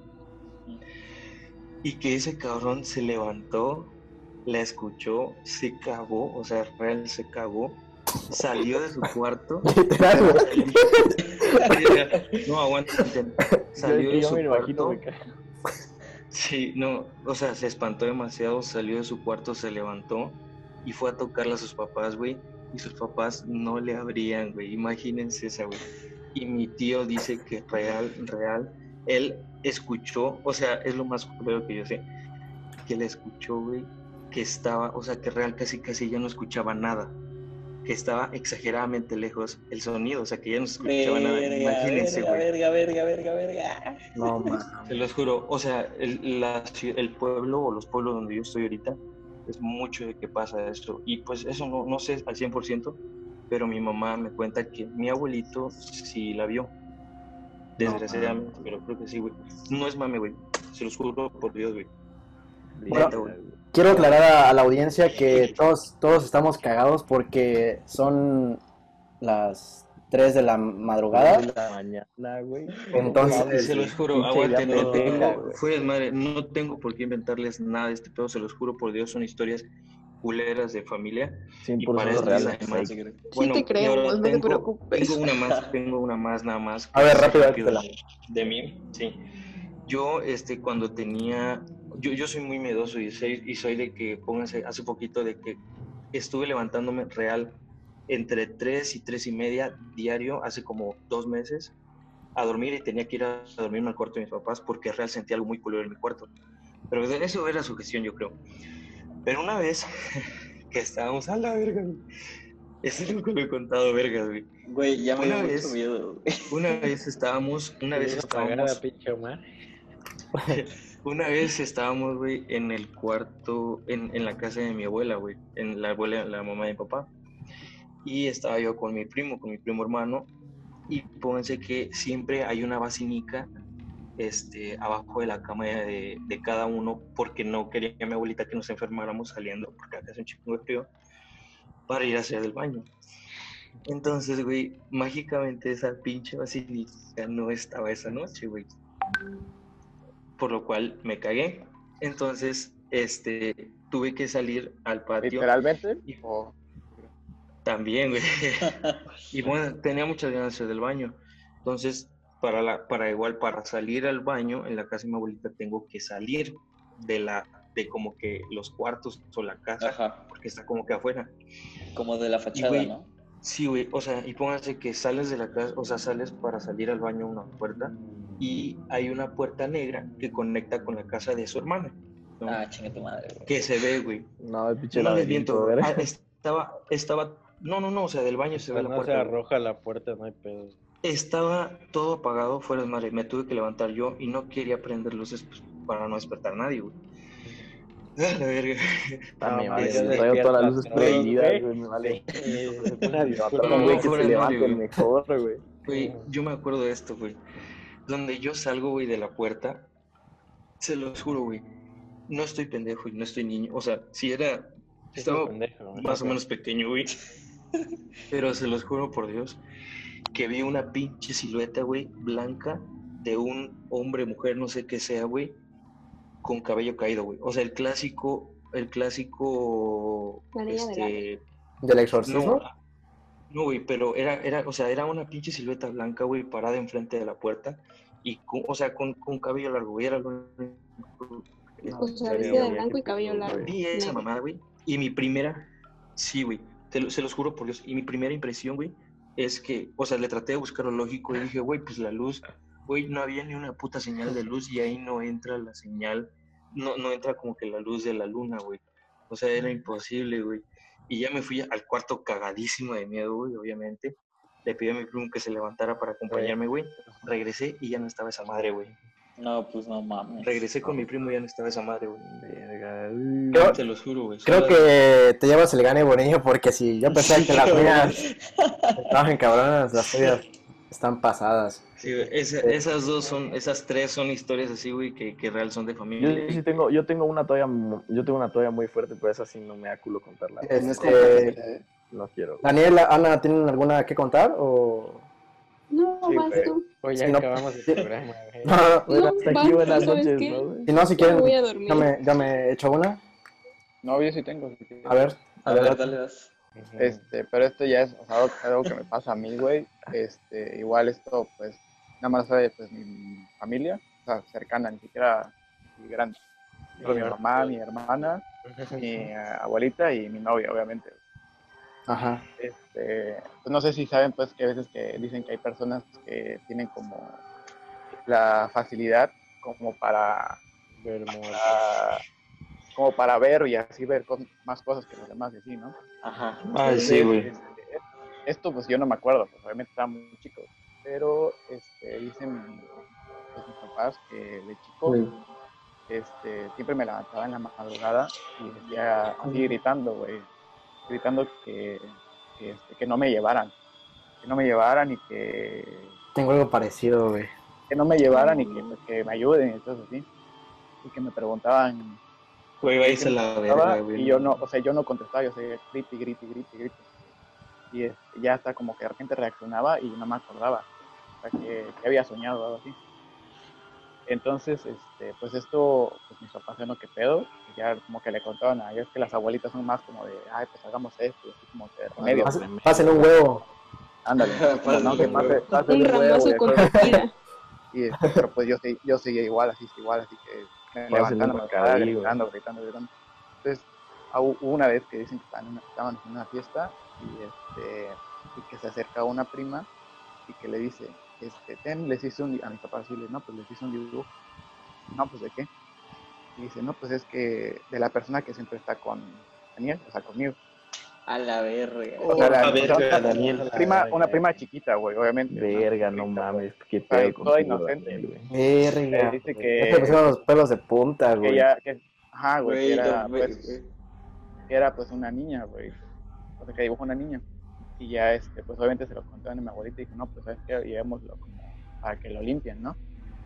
Y que ese cabrón se levantó, la escuchó, se cagó, o sea, real se cagó, salió de su [LAUGHS] cuarto. [LAUGHS] No, aguanta. Salió de
yo
su cuarto. Sí, no, o sea, se espantó demasiado, salió de su cuarto, se levantó y fue a tocarle a sus papás, güey. Y sus papás no le abrían, güey. Imagínense esa, güey. Y mi tío dice que real, real, él escuchó, o sea, es lo más culero que yo sé, que le escuchó, güey, que estaba, o sea, que real casi, casi ya no escuchaba nada. Que estaba exageradamente lejos el sonido, o sea, que ya no escuchaba nada.
Verga,
Imagínense,
verga,
güey.
verga, verga, verga, verga.
No, mames.
Se los juro, o sea, el, la el pueblo o los pueblos donde yo estoy ahorita, es mucho de que pasa eso. Y pues eso no, no sé al 100%, pero mi mamá me cuenta que mi abuelito sí la vio. Desgraciadamente, pero creo que sí, güey. No es mame, güey. Se los juro por Dios, güey.
Bueno. Quiero aclarar a, a la audiencia que todos, todos estamos cagados porque son las 3 de la madrugada.
De la mañana, güey.
Entonces,
No
se los juro, aguanten, no tengo, fue madre, no tengo por qué inventarles nada de este pedo, se los juro por Dios, son historias culeras de familia. Y
100%
para esto
real.
además,
Sí
bueno,
te
y
creemos, no te
tengo-
preocupes.
Tengo una más, [LAUGHS] tengo una más nada más.
A ver, rápido,
rápido de mí, sí. Yo, este, cuando tenía, yo, yo soy muy miedoso y soy, y soy de que, pónganse, hace poquito de que estuve levantándome real entre 3 y 3 y media diario, hace como dos meses, a dormir y tenía que ir a dormirme al cuarto de mis papás porque real sentía algo muy culero en mi cuarto. Pero de eso era sugestión, yo creo. Pero una vez [LAUGHS] que estábamos a la verga, güey. Ese nunca lo he contado, verga, güey.
Güey, ya me
Una
dio
vez-
mucho miedo. güey. [LAUGHS]
Una vez estábamos, una vez estábamos,
pinche Omar. [LAUGHS]
una vez estábamos, güey, en el cuarto, en, en la casa de mi abuela, güey, en la abuela, la mamá de mi papá. Y estaba yo con mi primo, con mi primo hermano, y pónganse que siempre hay una basinica este, abajo de la cama de, de cada uno, porque no quería mi abuelita que nos enfermáramos saliendo, porque acá hace un chingo de frío, para ir a hacer el baño. Entonces, güey, mágicamente esa pinche basílica no estaba esa noche, güey. Por lo cual me cagué. Entonces, este, tuve que salir al patio
Literalmente.
Y-
O-
también, güey. [LAUGHS] y bueno, tenía muchas ganas del baño. Entonces, para la, para igual, para salir al baño en la casa de mi abuelita, tengo que salir de la, de como que los cuartos o la casa,
Ajá,
porque está como que afuera.
como de la fachada, ¿no?
Sí, güey, o sea, y pónganse que sales de la casa, o sea, sales para salir al baño a una puerta y hay una puerta negra que conecta con la casa de su hermana, ¿no?
Ah, chinga tu madre, güey.
que se ve, güey.
No, el pinche
No
verga.
ah, estaba, estaba, no, no, no, o sea, del baño se ve
Pues
la
no se
puerta.
arroja la puerta, no hay pedo.
Estaba todo apagado, fuera de madre, me tuve que levantar yo y no quería prender luces pues, para no despertar a nadie, güey. [LAUGHS] Ah, la verga.
Ah, mi madre,
yo
me traigo todas las luces prendidas,
güey.
me vale. [LAUGHS]
Una [LAUGHS]
güey, que se
güey.
mejor, güey.
Güey, yo me acuerdo de esto, güey. Donde yo salgo, güey, de la puerta, se los juro, güey. No estoy pendejo y no estoy niño. O sea, si era. Estaba
pendejo,
más o menos pequeño, güey. Pero se los juro por Dios que vi una pinche silueta, güey, blanca de un hombre, mujer, no sé qué sea, güey, con cabello caído, güey. O sea, el clásico, el clásico, este,
¿Del exorcismo?
no, no, güey, pero era, era, o sea, era una pinche silueta blanca, güey, parada enfrente de la puerta y, con, o sea, con, con cabello largo, güey, era
O sea, vestida de blanco y cabello largo.
Vi esa mamada, güey. Y mi primera, sí, güey. lo- se los juro por Dios. Y mi primera impresión, güey, es que, o sea, le traté de buscar lo lógico y dije, güey, pues la luz, güey, no había ni una puta señal de luz y ahí no entra la señal, no, no entra como que la luz de la luna, güey. O sea, era imposible, güey. Y ya me fui al cuarto cagadísimo de miedo, güey, obviamente. Le pedí a mi primo que se levantara para acompañarme, güey. Regresé y ya no estaba esa madre, güey.
No, pues no mames.
Regresé con mi primo y ya no estaba esa madre, güey.
Verga.
Creo,
Te los juro, güey.
creo que te llevas el gane bonillo porque si yo pensaba que las [LAUGHS] mías estaban cabronas, las tuyas están pasadas.
Sí, güey, esas dos son, esas tres son historias así, güey, que, que real son de
Yo
familia.
sí tengo, yo tengo una toalla, yo tengo una toalla muy fuerte, pero esa sí no me da culo contarla.
Este,
¿eh?
No quiero.
Daniela, Ana, ¿tienen alguna que contar? O...
No,
Sí,
vas
güey.
tú.
Pues ya
no-
acabamos el [LAUGHS] programa, güey.
No, no, no.
Bueno,
No,
hasta aquí buenas
¿sabes
noches? ¿no?
Si no, si quieren,
voy a dormir.
ya me, ya me echo una.
No, yo sí tengo. si.
A ver,
A ver, dale, das.
Este, pero esto ya es o sea, algo, que me pasa a mí, güey. Este, igual esto, pues, nada más sabe, pues, mi familia, o sea, cercana, ni siquiera mi grande. Mi mamá, mi hermana, [LAUGHS] mi eh, abuelita y mi novia, obviamente.
Ajá.
Este, pues no sé si saben, pues, que a veces que dicen que hay personas que tienen como la facilidad como para,
Ver
para- como para ver y así ver con- más cosas que los demás y así, ¿no?
Ajá.
Ay, sí, güey.
Este, esto pues yo no me acuerdo, pues obviamente estaba muy chico, pero este, dicen pues, mis papás que de chico este, siempre me levantaba en la madrugada y decía así gritando, güey, gritando que, que, este, que no me llevaran, que no me llevaran y que,
Tengo algo parecido, güey.
que no me llevaran y que, pues, que me ayuden y cosas así. Y que me preguntaban
Güey, váyase a la verga, güey.
y yo no, o sea, yo no contestaba, yo seguía grite, grite, grite, grite. Y este, ya hasta como que de repente reaccionaba y no me acordaba, o sea, que, que había soñado o algo así. Entonces, este, pues esto, pues mis papás no que pedo, y ya como que le contaban a ellos que las abuelitas son más como de, ay, pues hagamos esto, y así como que remedio,
Pasen, pasen un huevo.
ándale, [LAUGHS]
Pásenle
no, que pase,
Un
un huevo, [LAUGHS] y
con
este, pero pues yo, yo seguía igual, así, igual, así que me levantando, me gritando, gritando, gritando. Entonces, hubo una vez que dicen que estaban en una, estaban en una fiesta y, este, y que se acerca una prima y que le dice, este, ten, les hice un, di-". a mi papá decirle, no, pues les hice un dibujo. No, pues de qué. Y dice, no, pues es que de la persona que siempre está con Daniel, o sea, conmigo.
A la verga.
O sea, la-
a ver,
o sea,
Daniel.
una prima, una prima chiquita, güey, obviamente.
Verga, no
Chiquita,
mames, qué pedo
toda
contigo,
inocente.
Güey.
Eh,
Verga.
dice
Ya se me
que,
pusieron los pelos de punta,
que
güey.
que, ajá, güey, que era, pues, era pues una niña, güey. O sea, que dibujó una niña. Y ya, este, pues obviamente se lo contaron a mi abuelita y dijo, no, pues sabes que llevémoslo como para que lo limpien, ¿no?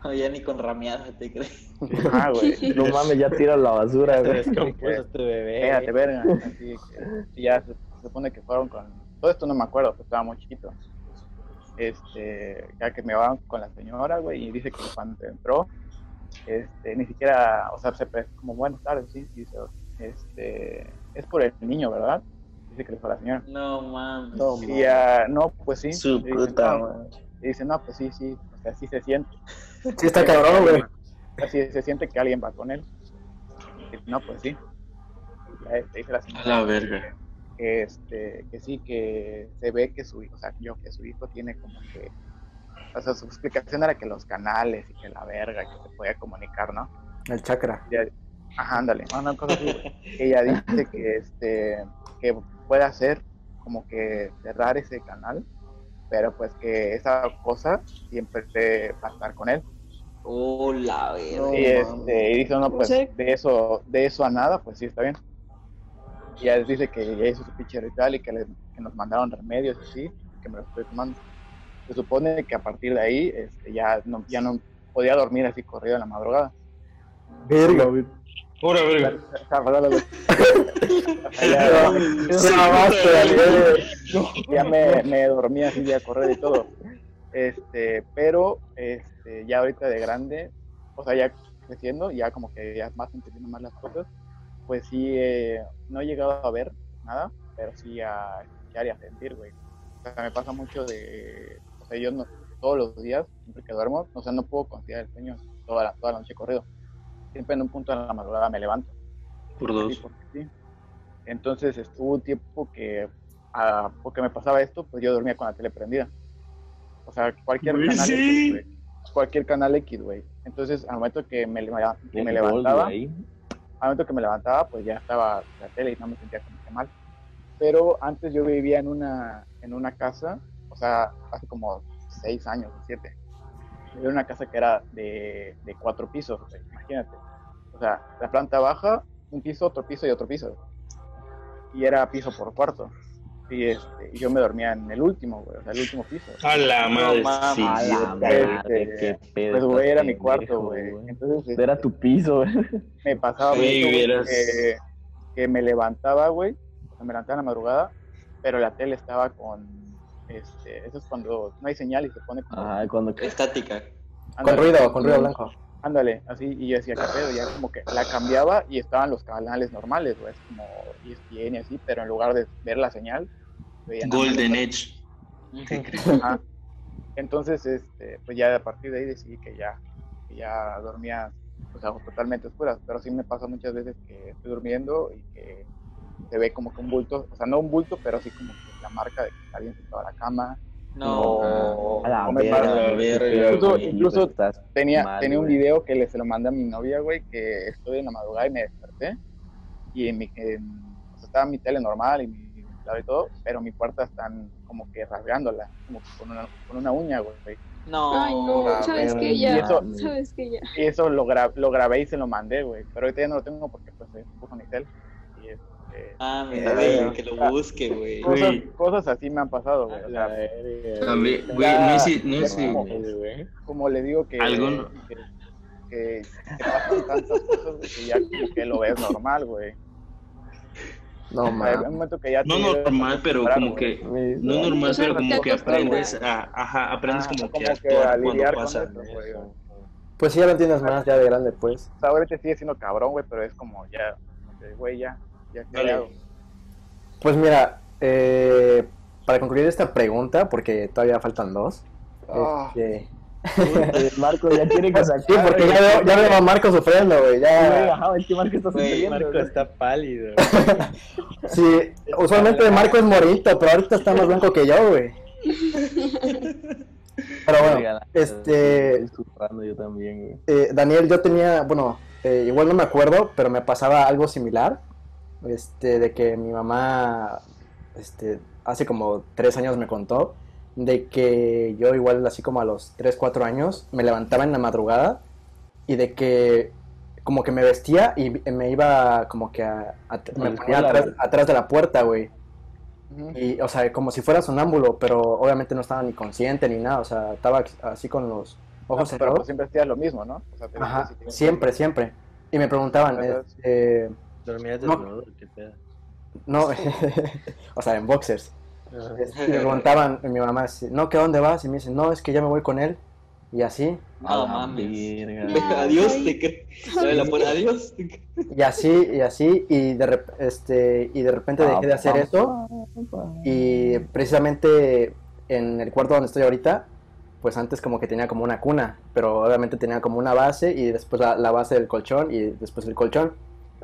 No, ya ni con rameada te crees.
Güey. [LAUGHS]
No mames, ya tira la basura, güey.
descompuso este bebé.
Espérate, verga. Así que, y ya se, se supone que fueron con. Todo esto no me acuerdo, pues estaba muy chiquito. Este, ya que me van con la señora, güey, y dice que cuando entró, este, ni siquiera, o sea, se como buenas tardes, sí, y dice, este, es por el niño, ¿verdad? Dice que le fue a la señora.
No mames.
No,
Y ya, no, pues sí.
Su
Y dice,
puta,
no,
madre.
y dice, no, pues sí, sí, o sea, sí se siente.
Sí está cabrón, güey.
Así se siente que alguien va con él. Dice, no, pues sí. Y ya, dice la
A la verga.
que, este, que sí, que se ve que su hijo, o sea, yo, que su hijo tiene como que, o sea, su explicación era que los canales y que la verga, que se podía comunicar, ¿no?
El chakra.
Y ella- Ajá, ándale, una cosa así. Ella dice que, este, que puede hacer como que cerrar ese canal, pero pues que esa cosa siempre te va a estar con él.
Oh, la verga.
No,
y, este, y dice, no, pues de eso, de eso a nada, pues sí, está bien. Y ya dice que ya hizo su pinche ritual y que, le- que nos mandaron remedios y así, que me los estoy tomando. Se supone que a partir de ahí este, ya, no, ya no podía dormir así corrido en la madrugada.
Verga.
Pura verga.
Ya- me, me dormía así ya a correr y todo. Este, pero este, ya ahorita de grande, o sea, ya creciendo, ya como que ya más entendiendo más las cosas, pues sí, eh, no he llegado a ver nada, pero sí a escuchar y a sentir, güey. O sea, me pasa mucho de, o sea, yo no, todos los días, siempre que duermo, o sea, no puedo conciliar el sueño toda la, toda la noche corrido. Siempre en un punto de la madrugada me levanto.
Por dos.
sí. Entonces estuvo un tiempo que, porque me pasaba esto, pues yo dormía con la tele prendida. O sea, cualquier
Güey,
canal
sí.
X, güey. Cualquier canal X, güey. Entonces, al momento que me, que levantaba, al momento que me levantaba, pues ya estaba la tele y no me sentía como que mal. Pero antes yo vivía en una, en una casa, o sea, hace como seis años, siete. En una casa que era de, de cuatro pisos, imagínate. O sea, la planta baja, un piso, otro piso y otro piso. Y era piso por cuarto. Y, este, y yo me dormía en el último, güey, o sea, el último piso.
A la madre. sí,
A la madre,
Este,
qué pedo.
Pues, güey, era mi cuarto, güey. Entonces,
Era
este,
tu piso, güey.
me pasaba
Sí,
güey, que, que me levantaba, güey, o sea, me levantaba en la madrugada, pero la tele estaba con, este, eso es cuando no hay señal y se pone como,
cuando
Estática.
Con
ándale,
ruido, con ruido blanco.
ándale, así, y yo decía, ¿qué pedo? Ya como que la cambiaba y estaban los canales normales, güey, es como ESPN y así, pero en lugar de ver la señal, veía
Golden Edge. [LAUGHS]
Ajá. Entonces, este, pues ya a partir de ahí decidí que ya, que ya dormía pues, a totalmente oscuras, pero sí me pasa muchas veces que estoy durmiendo y que se ve como que un bulto, o sea, no un bulto, pero sí como que la marca de que alguien se estaba a la cama.
No.
o,
A la verga,
verga,
Incluso-
güey,
incluso
estás
tenía,
mal,
tenía un video que le se lo mandé a mi novia, güey, que estoy en la madrugada y me desperté y en mi, en- o sea, estaba mi tele normal y mi y todo, pero mi puerta están como que rasgándola, como que con una, con una uña, güey.
No.
Ay, no, sabes que
Y
ya,
eso-
sabes que ya.
Y eso lo, gra- lo grabé y se lo mandé, güey. Pero ahorita ya no lo tengo porque pues se puso mi tel.
Ah,
Eh,
mira, güey, que lo busque, güey.
cosas, cosas así me han pasado, güey. O sea,
A ver,
güey.
no sé, no sé.
como-
güey.
como le digo que,
Algún-
que, que te pasan tantas cosas güey, que ya como que lo ves normal, güey.
No,
O
man.
que ya te
No normal, pero como que. No normal,
O
pero como
te
que aprendes a. Ajá, aprendes
Ah,
como que
como
a
que a
cuando
lidiar con
pasa.
eso, güey. O
Pues sí, ya lo entiendes más ya de grande, pues.
sea, ahorita sigue siendo cabrón, güey, pero es como ya, que, güey, ya, ya qué
Vale.
hago.
Pues mira, eh, para concluir esta pregunta, porque todavía faltan dos.
Ah.
este,
Eh, [LAUGHS] Marco ya quiere que se
sí, porque ya veo, ya veo a Marco sufriendo, güey. Ya,
Ajá, es que Marco está sufriendo.
Marco
güey.
está pálido. [LAUGHS]
sí, usualmente Marco es morenito, pero ahorita está más blanco que yo, güey. Pero bueno, este,
Estoy sufriendo yo también, güey.
eh, Daniel, yo tenía, bueno, eh, igual no me acuerdo, pero me pasaba algo similar. Este, de que mi mamá, este, hace como tres años me contó de que yo igual así como a los tres, cuatro años me levantaba en la madrugada y de que como que me vestía y me iba como que a, a- me ponía atrás, de la puerta, güey. Y, o sea, como si fuera sonámbulo, pero obviamente no estaba ni consciente ni nada, o sea, estaba así con los
No,
ojos
pero
cerrados.
pues siempre hacías lo mismo, ¿no? O sea,
Ajá, siempre, siempre. Y me preguntaban,
Ajá.
este,
¿Dormías
No.
desnudo? ¿Qué pedo?
no, [LAUGHS] o sea, en boxers. Y me preguntaban, mi mamá, no, ¿qué dónde vas? Y me dicen, no, es que ya me voy con él. Y así,
No
A la
mames. Adiós, te adiós.
y así, y así, y de, rep- este, y de repente dejé de hacer eso. Y precisamente en el cuarto donde estoy ahorita, pues antes como que tenía como una cuna, pero obviamente tenía como una base y después la, la base del colchón y después el colchón.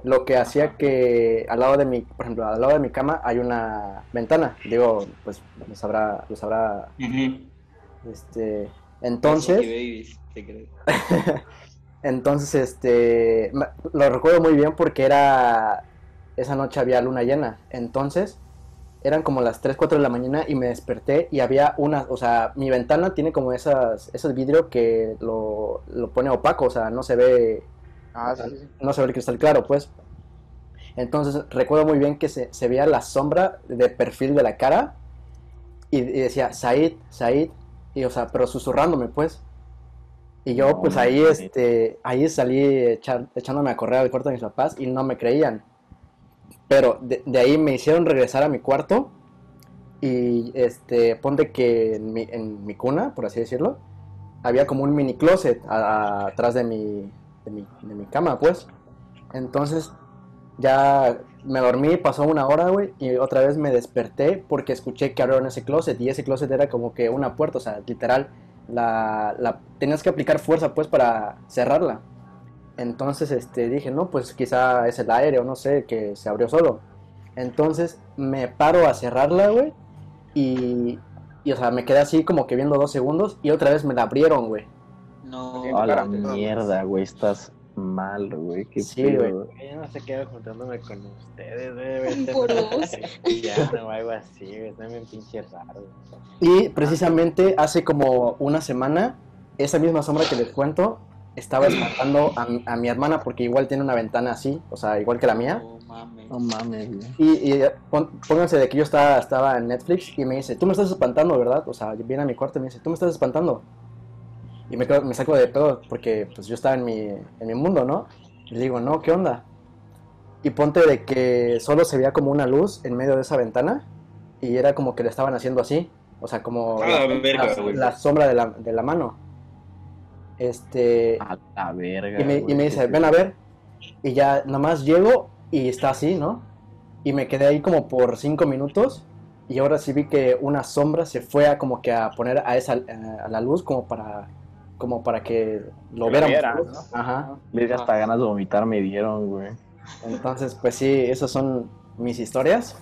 Lo que hacía que al lado de mi, por ejemplo, al lado de mi cama hay una ventana. Digo, pues lo sabrá, lo sabrá, este, entonces,
babies, te [LAUGHS]
entonces, este, lo recuerdo muy bien porque era, esa noche había luna llena, entonces eran como las 3, 4 de la mañana y me desperté y había una, o sea, mi ventana tiene como esas, esos vidrio que lo, lo pone opaco, o sea, no se ve,
Ah, sí, sí,
no se ve el cristal claro, pues. Entonces recuerdo muy bien que se, se veía la sombra de perfil de la cara y, y decía, Said, Said, y o sea, pero susurrándome, pues. Y yo,
No,
pues ahí, este, ahí salí echándome a correr al cuarto de mis papás y no me creían. Pero de, de ahí me hicieron regresar a mi cuarto y, este, ponte que en mi, en mi cuna, por así decirlo, había como un mini closet a- a- atrás de mi, de mi, de mi cama, pues. Entonces, ya me dormí, pasó una hora, güey, y otra vez me desperté porque escuché que abrieron ese closet y ese closet era como que una puerta, o sea, literal, la, la tenías que aplicar fuerza, pues, para cerrarla. Entonces, este, dije, no, pues quizá es el aire o no sé, que se abrió solo. Entonces, me paro a cerrarla, güey, y, y, o sea, me quedé así como que viendo dos segundos y otra vez me la abrieron, güey.
No.
A la mierda, güey, estás mal, güey. Qué
Sí,
pedo.
Yo no sé qué juntándome con ustedes, güey.
Por dos.
Ya, [LAUGHS] o algo así, güey. Está bien pinche raro.
Y precisamente hace como una semana, esa misma sombra que les cuento estaba espantando a, mi- a mi hermana porque igual tiene una ventana así, o sea, igual que la mía.
No mames.
No mames, güey.
Y, y pon- pónganse de que yo estaba, estaba en Netflix y me dice, tú me estás espantando, ¿verdad? O sea, viene a mi cuarto y me dice, tú me estás espantando. Y me, quedo- me saco de pedo porque pues yo estaba en mi, en mi mundo, ¿no? Y le digo, no, ¿qué onda? Y ponte de que solo se veía como una luz en medio de esa ventana y era como que le estaban haciendo así. O sea, como
Ah,
la,
verga,
la-
güey.
la sombra de la, de la mano. Este,
A la verga.
y me, y me dice, ven a ver. Y ya nada más llego y está así, ¿no? Y me quedé ahí como por cinco minutos. Y ahora sí vi que una sombra se fue a como que a poner a esa a la luz como para como para que lo
Que lo
viéramos.
vieran. ¿no?
Ajá.
Les hasta ganas de vomitar me dieron, güey.
Entonces, pues sí, esas son mis historias,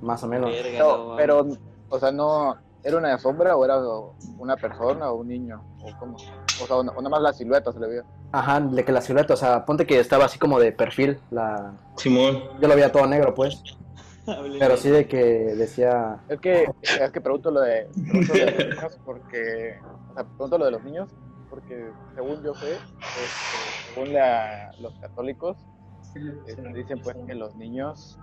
más o menos.
Verga,
No,
no,
pero, o sea, no, ¿era una sombra o era una persona o un niño? ¿O cómo? O sea, o nada más la silueta se le vio.
Ajá, de que la silueta, o sea, ponte que estaba así como de perfil, la
Simón.
yo lo veía todo negro, pues. [LAUGHS] pero sí de que decía,
Es que, es que pregunto lo de, pregunto lo de los niños porque, o sea, pregunto lo de los niños porque según yo sé, este, según la, los católicos, este, dicen pues que los niños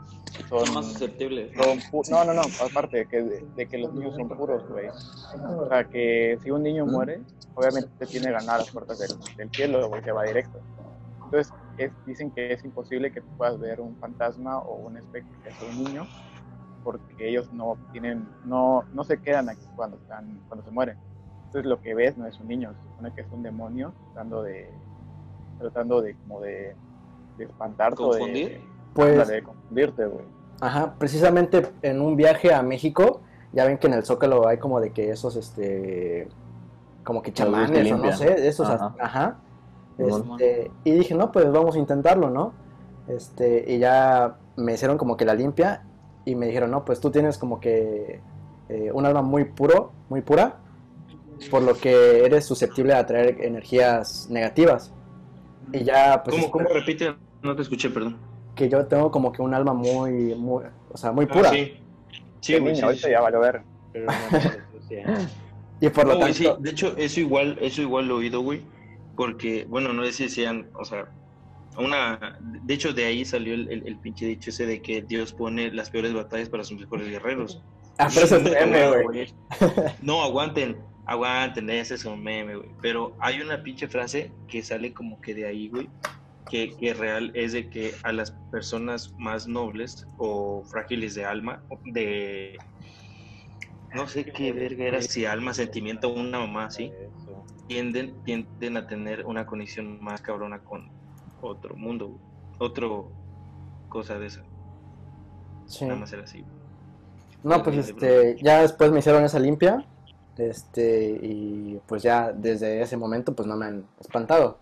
son,
Son más susceptibles.
son no, no, no, aparte de que, de, que los niños son puros, güey. O sea, que si un niño muere, obviamente tiene ganar las puertas del, del cielo, se va directo. Entonces, es- dicen que es imposible que tú puedas ver un fantasma o un espectro que sea un niño, porque ellos no tienen, no, no se quedan aquí cuando están, cuando se mueren. Entonces lo que ves no es un niño, se supone que es un demonio tratando de, tratando de como de, de espantarte o de,
¿Confundir?
pues,
de confundirte, güey.
ajá, precisamente en un viaje a México, ya ven que en el Zócalo hay como de que esos, este, como que chamanes o no sé, esos,
Ajá.
Este, y dije, no, pues vamos a intentarlo, ¿no? Este, y ya me hicieron como que la limpia y me dijeron, no, pues tú tienes como que eh, un alma muy puro, muy pura, por lo que eres susceptible a atraer energías negativas. Y ya, pues,
¿Cómo, repite? No te escuché, perdón.
que yo tengo como que un alma muy, muy, o sea, muy
Ah,
pura.
sí. Sí,
niño
sí,
ahorita
sí.
ya valió ver.
Pero no me ensucia. [LAUGHS]
Y por lo tanto,
sí, de hecho, eso igual, eso igual lo he oído, güey, porque, bueno, no sé si sean, o sea, una, de hecho, de ahí salió el, el, el pinche dicho ese de que Dios pone las peores batallas para sus mejores guerreros.
ah, pero eso es meme,
No,
güey.
No, aguanten, aguanten, ese es un meme, güey. Pero hay una pinche frase que sale como que de ahí, güey, que, que real es de que a las personas más nobles o frágiles de alma, de... No sé qué verga era, si alma, sentimiento, una mamá
Eso.
Tienden, tienden a tener una conexión más cabrona con otro mundo, otro cosa de esa.
Sí.
Nada más era así.
No, pues este, ya después me hicieron esa limpia, este, y pues ya desde ese momento pues no me han espantado.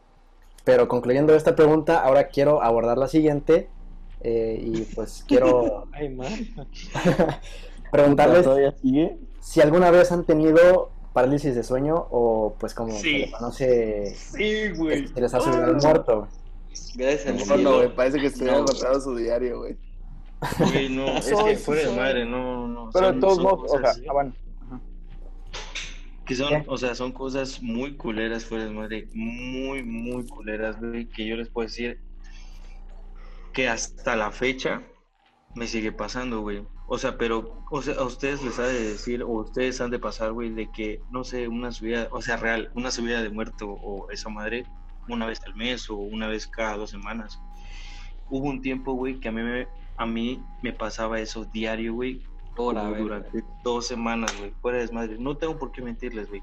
Pero concluyendo esta pregunta, ahora quiero abordar la siguiente, eh, y pues [LAUGHS] quiero
Ay, [LAUGHS]
preguntarles si alguna vez han tenido parálisis de sueño o pues como se
Sí.
conoce,
Sí, güey.
se les ha subido el muerto.
Gracias al
No,
cielo.
no, güey, parece que estuviera
No,
agotado su diario, güey.
Güey, no, [LAUGHS] es que fuera de madre, no, no.
Pero de
son-
todos
son
modos, o sea, ah, bueno.
Que son,
¿Qué?
o sea, son cosas muy culeras fuera de madre, muy, muy culeras, güey, que yo les puedo decir que hasta la fecha me sigue pasando, güey. O sea, pero, o sea, a ustedes les ha de decir, o ustedes han de pasar, güey, de que, no sé, una subida, o sea, real, una subida de muerto o esa madre, una vez al mes o una vez cada dos semanas. Hubo un tiempo, güey, que a mí me, a mí me pasaba eso diario, güey, durante dos semanas, güey, fuera de desmadre. No tengo por qué mentirles, güey.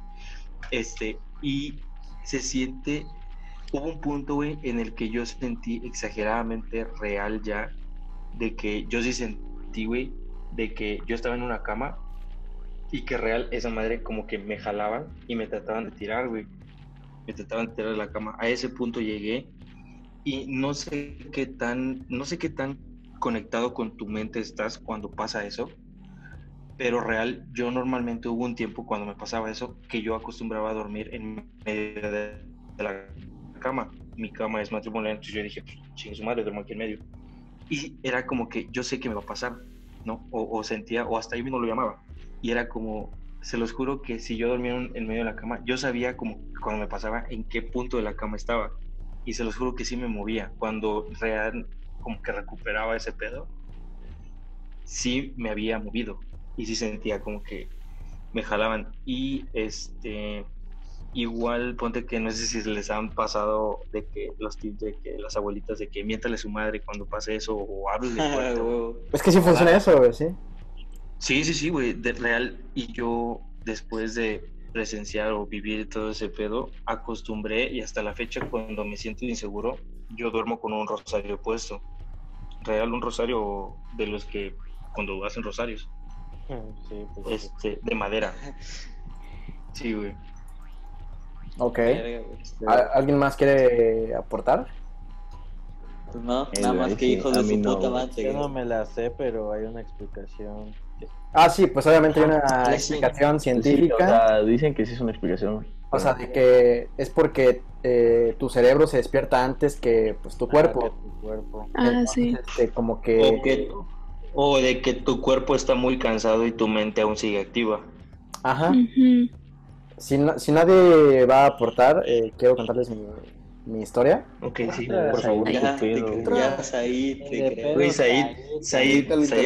Este, y se siente, hubo un punto, güey, en el que yo sentí exageradamente real ya, de que yo sí sentí, güey, de que yo estaba en una cama y que real esa madre como que me jalaban y me trataban de tirar, güey. Me trataban de tirar de la cama. A ese punto llegué y no sé qué tan, no sé qué tan conectado con tu mente estás cuando pasa eso, pero real, yo normalmente hubo un tiempo cuando me pasaba eso que yo acostumbraba a dormir en medio de, la cama. Mi cama es matrimonial, entonces yo dije, chingue su madre, duermo aquí en medio. Y era como que yo sé que me va a pasar, ¿no? O, sentía, o hasta yo mismo lo llamaba. Y era como, se los juro que si yo dormía en, en medio de la cama, yo sabía como cuando me pasaba en qué punto de la cama estaba. Y se los juro que sí me movía. Cuando real, como que recuperaba ese pedo, sí me había movido y sí sentía como que me jalaban. Y este, igual ponte que no sé si les han pasado de que los tips de que las abuelitas de que miéntale a su madre cuando pase eso o hable [LAUGHS]
Ah,
fuerte.
huevo.
Es que sí funciona eso, güey, sí.
Sí, sí, sí, güey, de real. Y yo, después de presenciar o vivir todo ese pedo, acostumbré y hasta la fecha cuando me siento inseguro, yo duermo con un rosario puesto. Real, un rosario de los que cuando hacen rosarios,
Sí, pues
este, de madera. [LAUGHS] Sí, güey.
Ok.
Verga, güey.
¿Al- ¿Alguien más quiere aportar?
Pues no,
Eh,
nada más que
a
de su
no,
puta madre.
Yo no me la sé, pero hay una explicación.
Ah, sí, pues obviamente hay una
Ah,
explicación
Sí, o
científica.
sea, dicen que sí es una explicación.
O sea, de que es porque eh, tu cerebro se despierta antes que pues, tu
Ah,
cuerpo.
que tu cuerpo.
Ah,
Entonces,
sí.
este, como
O,
que...
que, o de que tu cuerpo está muy cansado y tu mente aún sigue activa.
Ajá.
Ujú.
Si, na- si nadie va a aportar, eh, quiero contarles mi, mi historia.
Ok, sí,
Ah,
por favor.
Said.
Ya, te Said, te creo.
Güey, Said,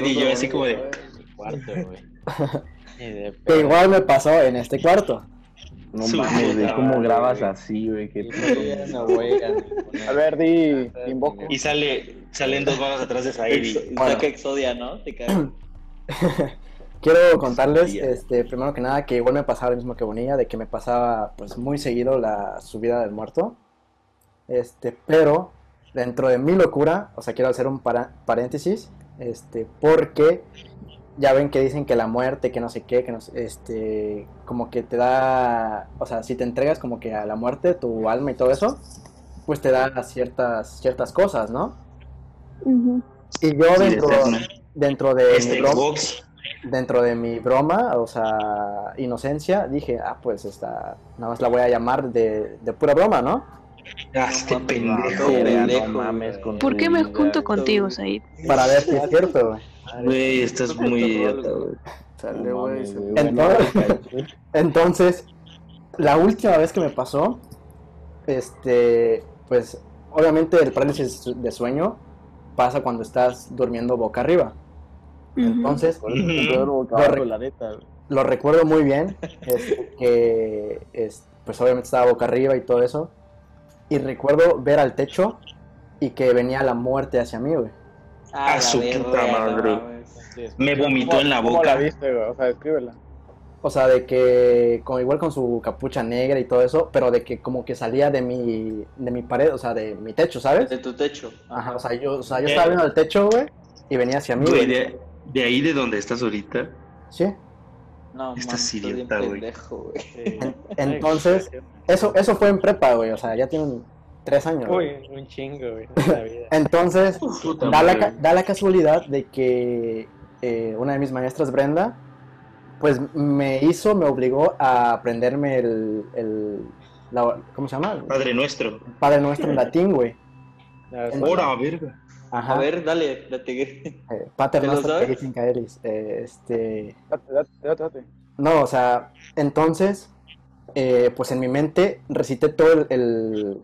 y yo así como de...
Mi cuarto, [LAUGHS] güey.
Que igual me pasó en este cuarto.
No mames, güey, ¿cómo grabas así, güey? Qué
no a
ver, di, invoco.
Y sale, salen dos manos atrás de Said y...
Saca Exodia, ¿no? Te cago. [CLEARS THROAT]
Quiero contarles,
Hostia.
este, primero que nada, que igual me pasaba lo mismo que Bonilla, de que me pasaba pues muy seguido la subida del muerto. Este, pero dentro de mi locura, o sea, quiero hacer un para- paréntesis, este, porque ya ven que dicen que la muerte, que no sé qué, que no sé, este, como que te da, o sea, si te entregas como que a la muerte, tu alma y todo eso, pues te da ciertas, ciertas cosas, ¿no? Y yo dentro, dentro de
Este.
Dentro de mi broma, o sea, inocencia, dije, ah, pues esta, nada más la voy a llamar de, de pura broma, ¿no?
Ah, este pendejo,
no,
güey.
pendejo,
no mames con
¿Por qué me junto contigo, Said?
Para ver si es cierto, güey.
Güey, estás muy idiota, güey.
Sale, güey.
Entonces-. Entonces, la última vez que me pasó, este, pues, obviamente el parálisis de sueño pasa cuando estás durmiendo boca arriba. Entonces,
Por eso [LAUGHS]
Lo
cabrón,
re-
la neta. güey.
lo recuerdo muy bien, este, que, es, pues obviamente estaba boca arriba y todo eso, y recuerdo ver al techo y que venía la muerte hacia mí, güey.
Ah, la
su puta
no
madre. Me vomitó en la
¿Cómo la
boca.
viste, güey? O sea, descríbela.
O sea, de que, como igual con su capucha negra y todo eso, pero de que como que salía de mi, de mi pared, o sea, de mi techo, ¿sabes?
De tu techo.
Ajá, o sea, yo, o sea, yo estaba viendo el techo, güey, y venía hacia mí,
Güey,
güey.
de, de ahí de donde estás ahorita.
Sí.
No,
Estás
bien
idiota, güey.
pendejo, güey. [LAUGHS]
Sí.
Entonces, eso, eso fue en prepa, güey, o sea, ya tienen tres años. güey.
Uy, un chingo, güey. en. [LAUGHS]
Entonces,
Puta
da la,
madre.
ca- da la casualidad de que eh, una de mis maestras, Brenda, pues me hizo, me obligó a aprenderme el, el la- ¿cómo se llama?
Padre nuestro.
Padre Nuestro en latín, güey. [LAUGHS]
Ah.
Ahora, verga.
Ajá.
A ver, dale, date.
eh, Pater
¿te lo
Noster
sabes?
que dicen caeris. Eh, este,
Date, date, date, date.
no, o sea, entonces, eh, pues en mi mente recité todo el, el-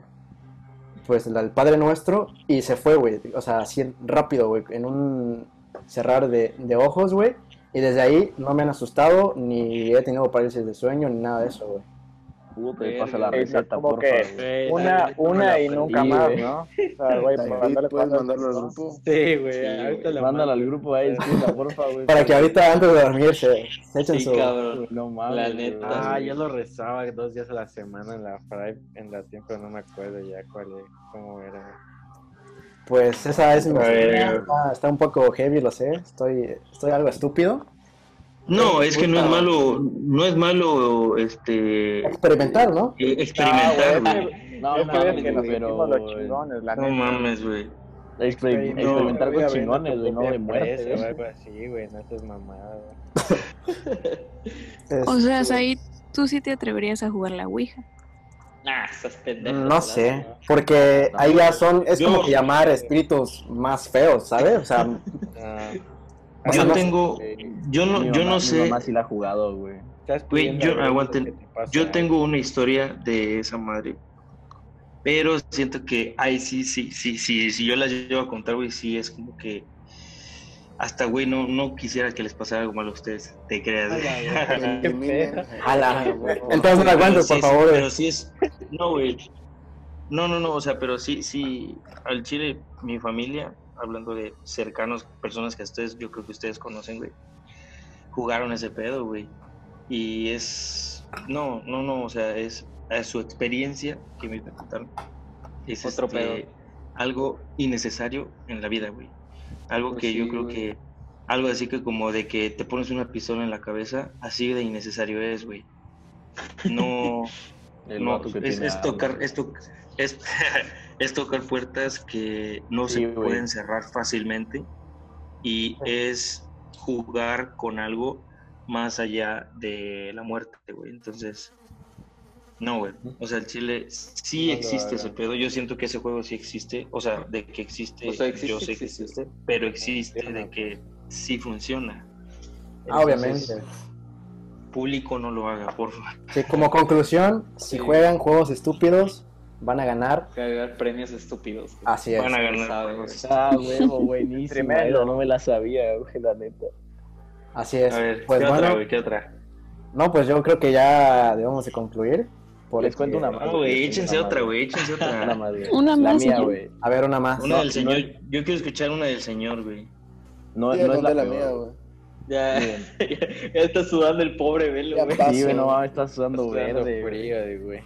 pues el, el Padre Nuestro y se fue, güey. O sea, así rápido, güey, en un cerrar de, de ojos, güey. Y desde ahí no me han asustado, ni he tenido parálisis de sueño, ni nada de eso, güey.
Puta, pasa la receta, por favor.
Una, una y nunca más. ¿no? O sea, güey,
David,
para mandarle
puedes
paso-
mandarlo al grupo.
Sí, güey.
Sí,
ahorita la
Mándala al grupo ahí, porfa, güey.
Para que ahorita antes de dormir se, se echen
Sí,
su...
cabrón.
No mames.
La neta.
Ah, yo lo rezaba dos días a la semana en la Fray, en la tiempo, no me acuerdo ya cuál es, cómo era.
Pues esa es mi. Está, está un poco heavy, lo sé. Estoy, estoy algo estúpido.
No, es que no es malo, no es malo, este,
Experimentar, ¿no?
eh, experimentar,
No,
güey.
No,
ves
mames,
que nos
pero-
sentimos los chingones, la
No mames, güey.
Exper-
No,
experimentar con chingones, güey, no de muerte.
empresa o
güey.
algo así, güey, no estés mamada. [LAUGHS]
O sea, Said, tú sí te atreverías a jugar la Ouija.
Nah, estás pendejo.
no sé, porque ahí ya son, es como que llamar espíritus más feos, ¿sabes? O sea,
Ah,
O sea,
Yo tengo, yo no, yo no
Mi
sé,
mamá sí la ha jugado, güey.
yo- aguanten. yo tengo una historia de esa madre, pero siento que, ay, sí, sí, sí, sí, si yo la llevo a contar, güey, sí, es como que, hasta, güey, no, no quisiera que les pasara algo malo a ustedes, te creas. [LAUGHS] [LAUGHS]
Entonces no
sí
por favor.
Pero sí es. No, güey. No, no, no. O sea, pero sí, sí. Al Chile, mi familia, hablando de cercanos, personas que ustedes, yo creo que ustedes conocen, güey. jugaron ese pedo, güey. Y es. No, no, no, o sea, es a su experiencia que me contaron. Es
Otro
este,
pedo.
algo innecesario en la vida, güey. Algo
Pues
que yo
sí,
creo
güey.
que. Algo así que como de que te pones una pistola en la cabeza, así de innecesario es, güey. No. [LAUGHS] No, es, es tocar, es, es, [LAUGHS] es tocar puertas que no
Sí,
se
güey.
pueden cerrar fácilmente y es jugar con algo más allá de la muerte, güey. Entonces, no, güey. O sea, el Chile sí
No
existe ese pedo. Yo siento que ese juego sí existe. O sea, de que existe,
O sea, existe,
yo sé que
existe.
pero existe de que sí funciona.
Ah, obviamente.
Público no lo haga, por favor.
Sí, como conclusión, si
Sí.
juegan juegos estúpidos, van a ganar.
Cargar premios estúpidos.
Así es.
Van a
Ya
ganar.
Ah, huevo, buenísimo.
Tremendo.
Esa no me la sabía, güey, la neta.
Así es.
A ver,
pues
¿qué
bueno,
otra, güey? ¿Qué otra?
no, pues yo creo que ya debemos de concluir. porque-
Les cuento una más.
No, güey, échense otra, güey, échense [LAUGHS]
Una
otra.
más, güey.
Una
La
más,
mía,
señor.
güey.
A ver, una más.
Una
No,
del
no
señor.
es-
Yo quiero escuchar una del señor, güey.
No,
Ya
no es la,
la mía, güey.
Ya,
Miren. [LAUGHS]
ya está sudando el pobre velo,
Ya
güey.
Sí, güey, no mames, estás sudando
Está sudando
verde, güey.
frío, güey.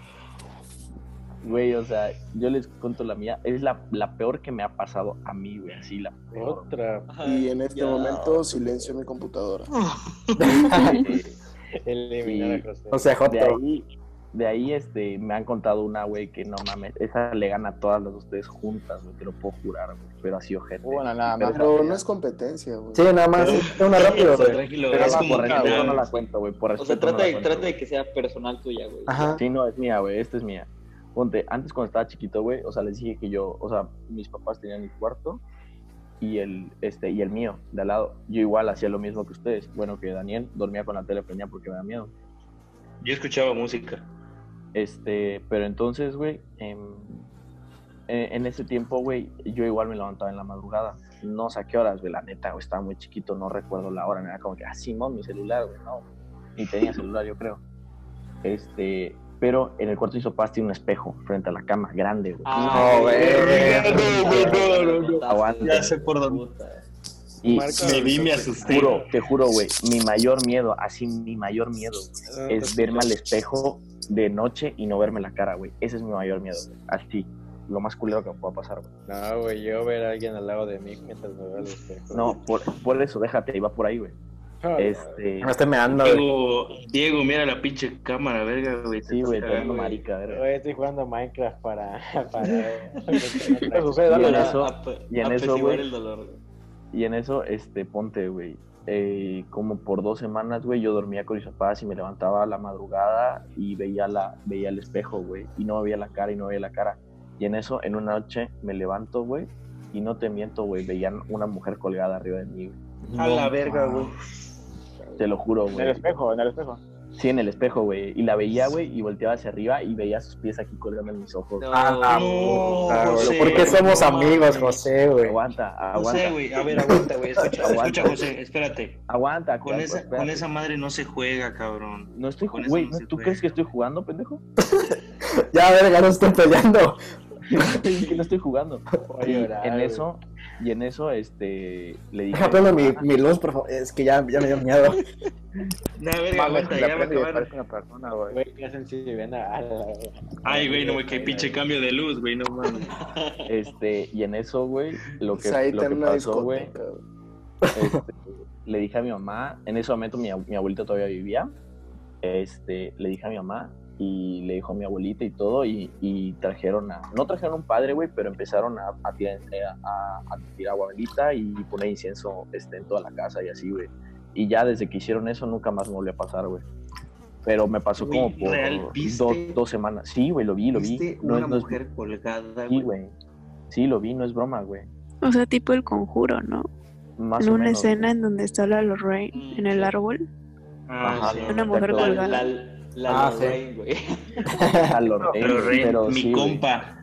Güey, o sea, yo les cuento la mía. Es la, la peor que me ha pasado a mí, güey. Así, la peor.
Otra.
Y en este
ya.
momento silencio mi computadora. [LAUGHS]
Eliminar
Y-
a José.
O sea, Joto.
de ahí, de ahí, este, me han contado una, güey, que no mames. Esa le gana a todas las de ustedes juntas, güey. Te lo puedo jurar, güey. Pero así, ojete.
Bueno, nada más.
Pero no es competencia, güey.
Sí, nada más. Una rápido,
Eso,
güey.
tranquilo,
Pero
es
no,
como
por respeto no la cuento, güey. Por
O sea,
respeto
trata
no
de,
cuento,
trata de que sea personal tuya, güey.
Ajá.
Sí, no, es mía, güey. Esta es mía. Ponte, antes cuando estaba chiquito, güey, o sea, les dije que yo, o sea, mis papás tenían mi cuarto y el, este, y el mío, de al lado. Yo igual hacía lo mismo que ustedes. Bueno, que Daniel dormía con la tele prendida porque me da miedo.
Yo escuchaba música.
Este, pero entonces, güey, em, en, en ese tiempo, güey, yo igual me levantaba en la madrugada. No sé a qué horas, güey, la neta, güey, estaba muy chiquito, no recuerdo la hora. Era como que, ah, Simón, mi celular, güey, no. Ni tenía celular, yo creo. Este, pero en el cuarto de mis papás tiene un espejo frente a la cama, grande, güey.
Ah,
No, güey.
No, no, no, no.
Aguanta.
Ya sé por dónde.
Y
Me vi, me
te
asusté.
juro, te juro, güey, mi mayor miedo, así mi mayor miedo,
Ah,
güey, es verme al espejo de noche y no verme la cara, güey. Ese es mi mayor miedo, güey. Así, lo más culero que me pueda pasar, güey.
No, güey, yo ver a alguien al lado de mí mientras me veo al espejo.
No, por, por eso, déjate, iba por ahí, güey. Este,
Me estoy meando.
Diego, Diego, mira la pinche cámara, verga, güey.
sí, güey,
cagando,
marica, verga.
Güey, estoy jugando Minecraft para. [LAUGHS] para [LAUGHS]
Y en eso- y en eso,
apaciguar
güey.
el dolor, güey.
Y en eso, este, ponte, güey. eh, como por dos semanas, güey, yo dormía con mis papás y me levantaba a la madrugada y veía la, veía el espejo, güey, y no veía la cara y no veía la cara. Y en eso, en una noche, me levanto, güey, y no te miento, güey, veían una mujer colgada arriba de mí, güey.
A la verga, güey.
Te lo juro,
En el
güey.
espejo, en el espejo.
Sí, en el espejo, güey. Y la veía, güey, y volteaba hacia arriba y veía sus pies aquí colgando en mis ojos.
No,
Ah, la
No,
güey.
José,
¿Por qué somos
no
amigos. José, güey?
Aguanta, aguanta.
José, güey, a ver, aguanta, güey. Escucha,
Aguanta.
escucha, José, espérate.
Aguanta,
Con esa,
espérate.
con esa madre no se juega, cabrón.
No estoy jugando, güey.
no
¿no-
se
¿Tú
juega.
crees que estoy jugando, pendejo? [LAUGHS]
Ya, verga, no estoy peleando. [LAUGHS]
que no estoy jugando.
Llorar,
en
güey.
eso, y en eso, este, le dije.
Prendo mi, mi luz, por favor. Es que ya, ya me dio miedo. [LAUGHS]
No, aguanta,
la
ya va a acabar.
una persona, güey.
Qué a. a
Ay, güey, no, güey, qué pinche cambio de luz, güey, no mames. [LAUGHS]
Este, y en eso, güey, lo que,
Pues ahí
lo que pasó, güey, este, le dije a mi mamá, en ese momento mi, mi abuelita todavía vivía, este, le dije a mi mamá y le dijo a mi abuelita y todo, y, y trajeron a, no trajeron un padre, güey, pero empezaron a, a tirar, eh, a, a tirar agua bendita y poner incienso este, en toda la casa y así, güey. Y ya desde que hicieron eso nunca más me volvió a pasar, güey. Pero me pasó como por
¿real viste?
dos, dos semanas. Sí, güey, lo vi, lo vi.
¿Viste
No,
una
es- no es-
mujer colgada,
Sí,
güey?
Sí, lo vi, no es broma, güey.
O sea, tipo el conjuro, ¿no?
Más
en
o
una
menos,
escena en donde está la Lorraine
Mm,
en el
sí.
árbol.
Ah,
Ajá,
sí.
Una mujer colgada.
la, la
Ah, sí. [LAUGHS]
Lorraine, güey.
A Lorraine,
pero mi
sí,
compa.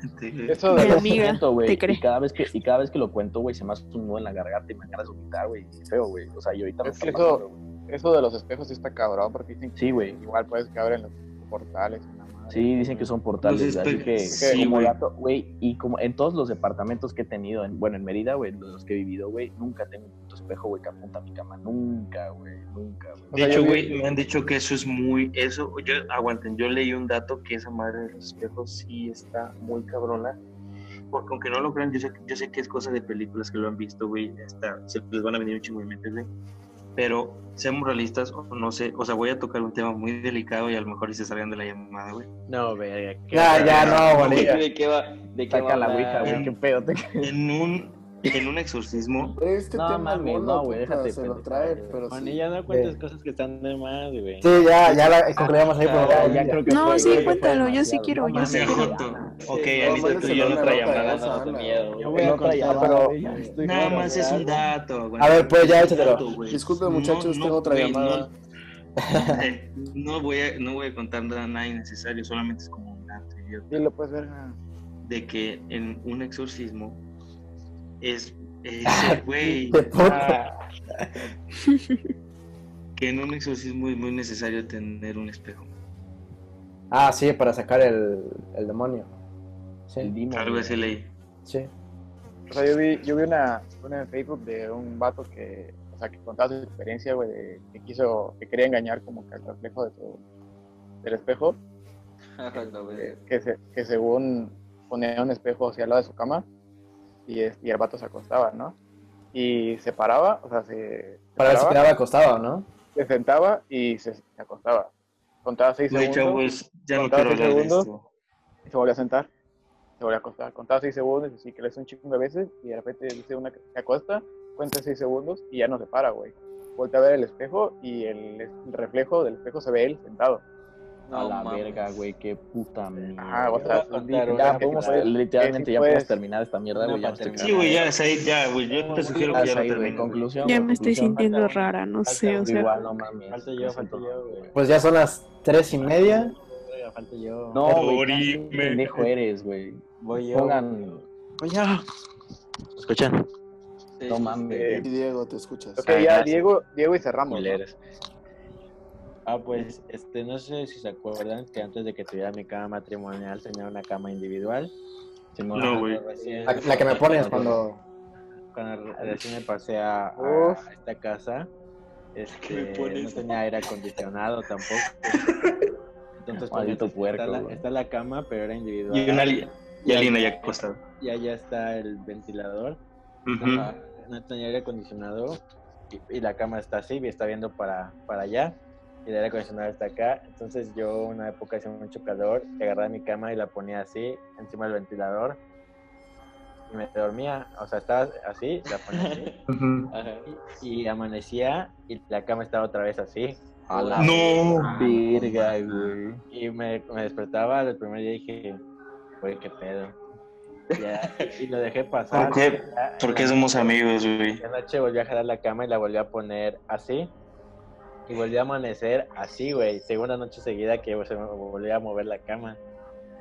Eso
Mi
de los,
amiga,
Siento, güey. Y cada vez que, y cada vez que lo cuento, güey, se me hace un nudo en la garganta y me ganas de vomitar, güey. Feo, güey. O sea, y ahorita me
Es que eso-
pasando, güey.
eso de los espejos sí está cabrón, porque dicen que
Sí, güey.
igual puedes que abren los portales. la madre.
Sí, dicen que son portales, así que
sí,
como
güey.
dato, güey, y como en todos los departamentos que he tenido, en, bueno, en Mérida, güey, los que he vivido, güey, nunca tengo espejo, güey, que apunta a mi cama. Nunca, güey, nunca, güey.
De
sea,
hecho,
vi-
güey, me han dicho que eso es muy, eso, yo, aguanten, yo leí un dato que esa madre de los espejos sí está muy cabrona, porque aunque no lo crean, yo sé, yo sé que es cosa de películas que lo han visto, güey, hasta se les van a venir un chingo de mentes, güey, pero seamos realistas, o no sé, o sea, voy a tocar un tema muy delicado y a lo mejor y se salgan de la llamada, güey.
No, verga. qué
Ya, ya, no, bonita.
¿De qué va? ¿De qué va?
Saca la
a
ouija, güey, qué pedo. Te...
En un, en un exorcismo, [LAUGHS]
Este
No,
tema
no, güey, déjate
se lo trae, pero sí.
y ya no cuentes cosas que están de más, güey.
Sí, ya, ya la concluimos ahí, pero
Ya, ya creo que
No,
fue,
sí,
güey,
cuéntalo, yo sí quiero, yo sí quiero.
Ok, Anita, tú y yo
no, no, miedo,
Yo voy a contar,
estoy
Nada más es un dato, güey.
A ver, pues, ya échatelo.
Disculpen, muchachos, tengo
no,
otra llamada. [LAUGHS]
No, voy a, no voy a contar nada, nada innecesario, solamente es como un dato idiota,
Dilo, pues, verga.
de que en un exorcismo es ese güey [LAUGHS]
Qué puta.
que en un exorcismo es muy necesario tener un espejo.
Ah, sí, para sacar el, el demonio.
El
Sí,
demon,
Algo
güey.
así leí.
sí.
O sea, yo vi, yo vi una, una en Facebook de un vato que, o sea, que contaba su experiencia, güey, de que quiso, que quería engañar como que al reflejo de su, del espejo, [LAUGHS] que, se, que según ponía un espejo hacia el lado de su cama y, es- y el vato se acostaba, ¿no? Y se paraba, o sea, se, se
Para ver si
paraba,
quedaba acostado, ¿no?
se sentaba y se, se acostaba. Contaba seis segundos
chavos, ya no
Contaba
quiero
seis segundos.
esto.
y se volvió a sentar. Se volvió a acostar. Contaba seis segundos y así que le hace un chingo de veces y de repente dice una que se acuesta, cuenta seis segundos y ya no se para, güey. Voltea a ver el espejo y el, el reflejo del espejo se ve él sentado.
No
a la
mames.
verga, güey, qué puta mierda.
Ajá, o sea, ya
podemos, literalmente
sí
ya podemos
puedes-
terminar esta mierda, güey.
Sí, güey, ya, Said, ya, güey. Yo te sugiero que ya lo
güey. conclusión.
Ya me estoy sintiendo
Falta
rara, no
falta
sé, o sea.
Igual, no mames.
Falta yo, falta yo, güey.
Pues ya son las tres y media.
Falta yo.
No, güey, pendejo eres, güey.
Voy yo.
Pongan.
Oye. ¿Escuchan?
No mames.
Diego, te escuchas.
Ok,
Ah,
ya
gracias.
Diego, Diego y cerramos.
Ah, pues, este, no sé si se acuerdan que antes de que tuviera mi cama matrimonial tenía una cama individual.
No, güey.
La, la que me pones cuando.
Cuando recién me pasé a, esta casa,
¿Qué me
este,
pones?
no tenía aire acondicionado tampoco. Entonces, pues, está,
puerco,
la,
güey.
está la cama, pero era individual.
Y una li- y Alina ya acostada.
Y allá está el ventilador. No tenía aire acondicionado y, y la cama está así y está viendo para, para allá y el aire acondicionado está acá. Entonces yo una época hacía mucho calor, agarraba mi cama y la ponía así encima del ventilador y me dormía, o sea, estaba así, la ponía así [LAUGHS] y, y amanecía y la cama estaba otra vez así.
A la
No.
verga, güey.
Y me, me despertaba el primer día y dije, güey, qué pedo. Ya, y lo dejé pasar.
¿Por qué? ¿Por qué somos amigos, güey?
La noche volví a jalar la cama y la volví a poner así. Y volví a amanecer así, güey. Segunda noche seguida que se me volvió a mover la cama.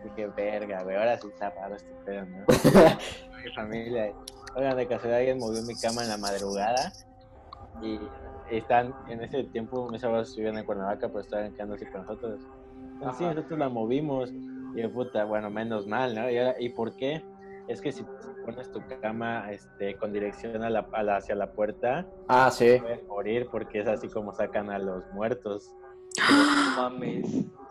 Dije, verga, güey, ahora sí está raro este pedo, ¿no? [LAUGHS] Mi familia. Oigan, de casualidad alguien movió mi cama en la madrugada. Y están, en ese tiempo, mis abuelos vivían en Cuernavaca, pero estaban quedándose con nosotros. Entonces, sí, nosotros la movimos. Y yo, puta, bueno, menos mal, ¿no? Y, ahora- ¿y por qué? Es que si pones tu cama este, con dirección a la, a la- hacia la puerta,
Ah, sí.
puedes morir porque es así como sacan a los muertos.
No mames.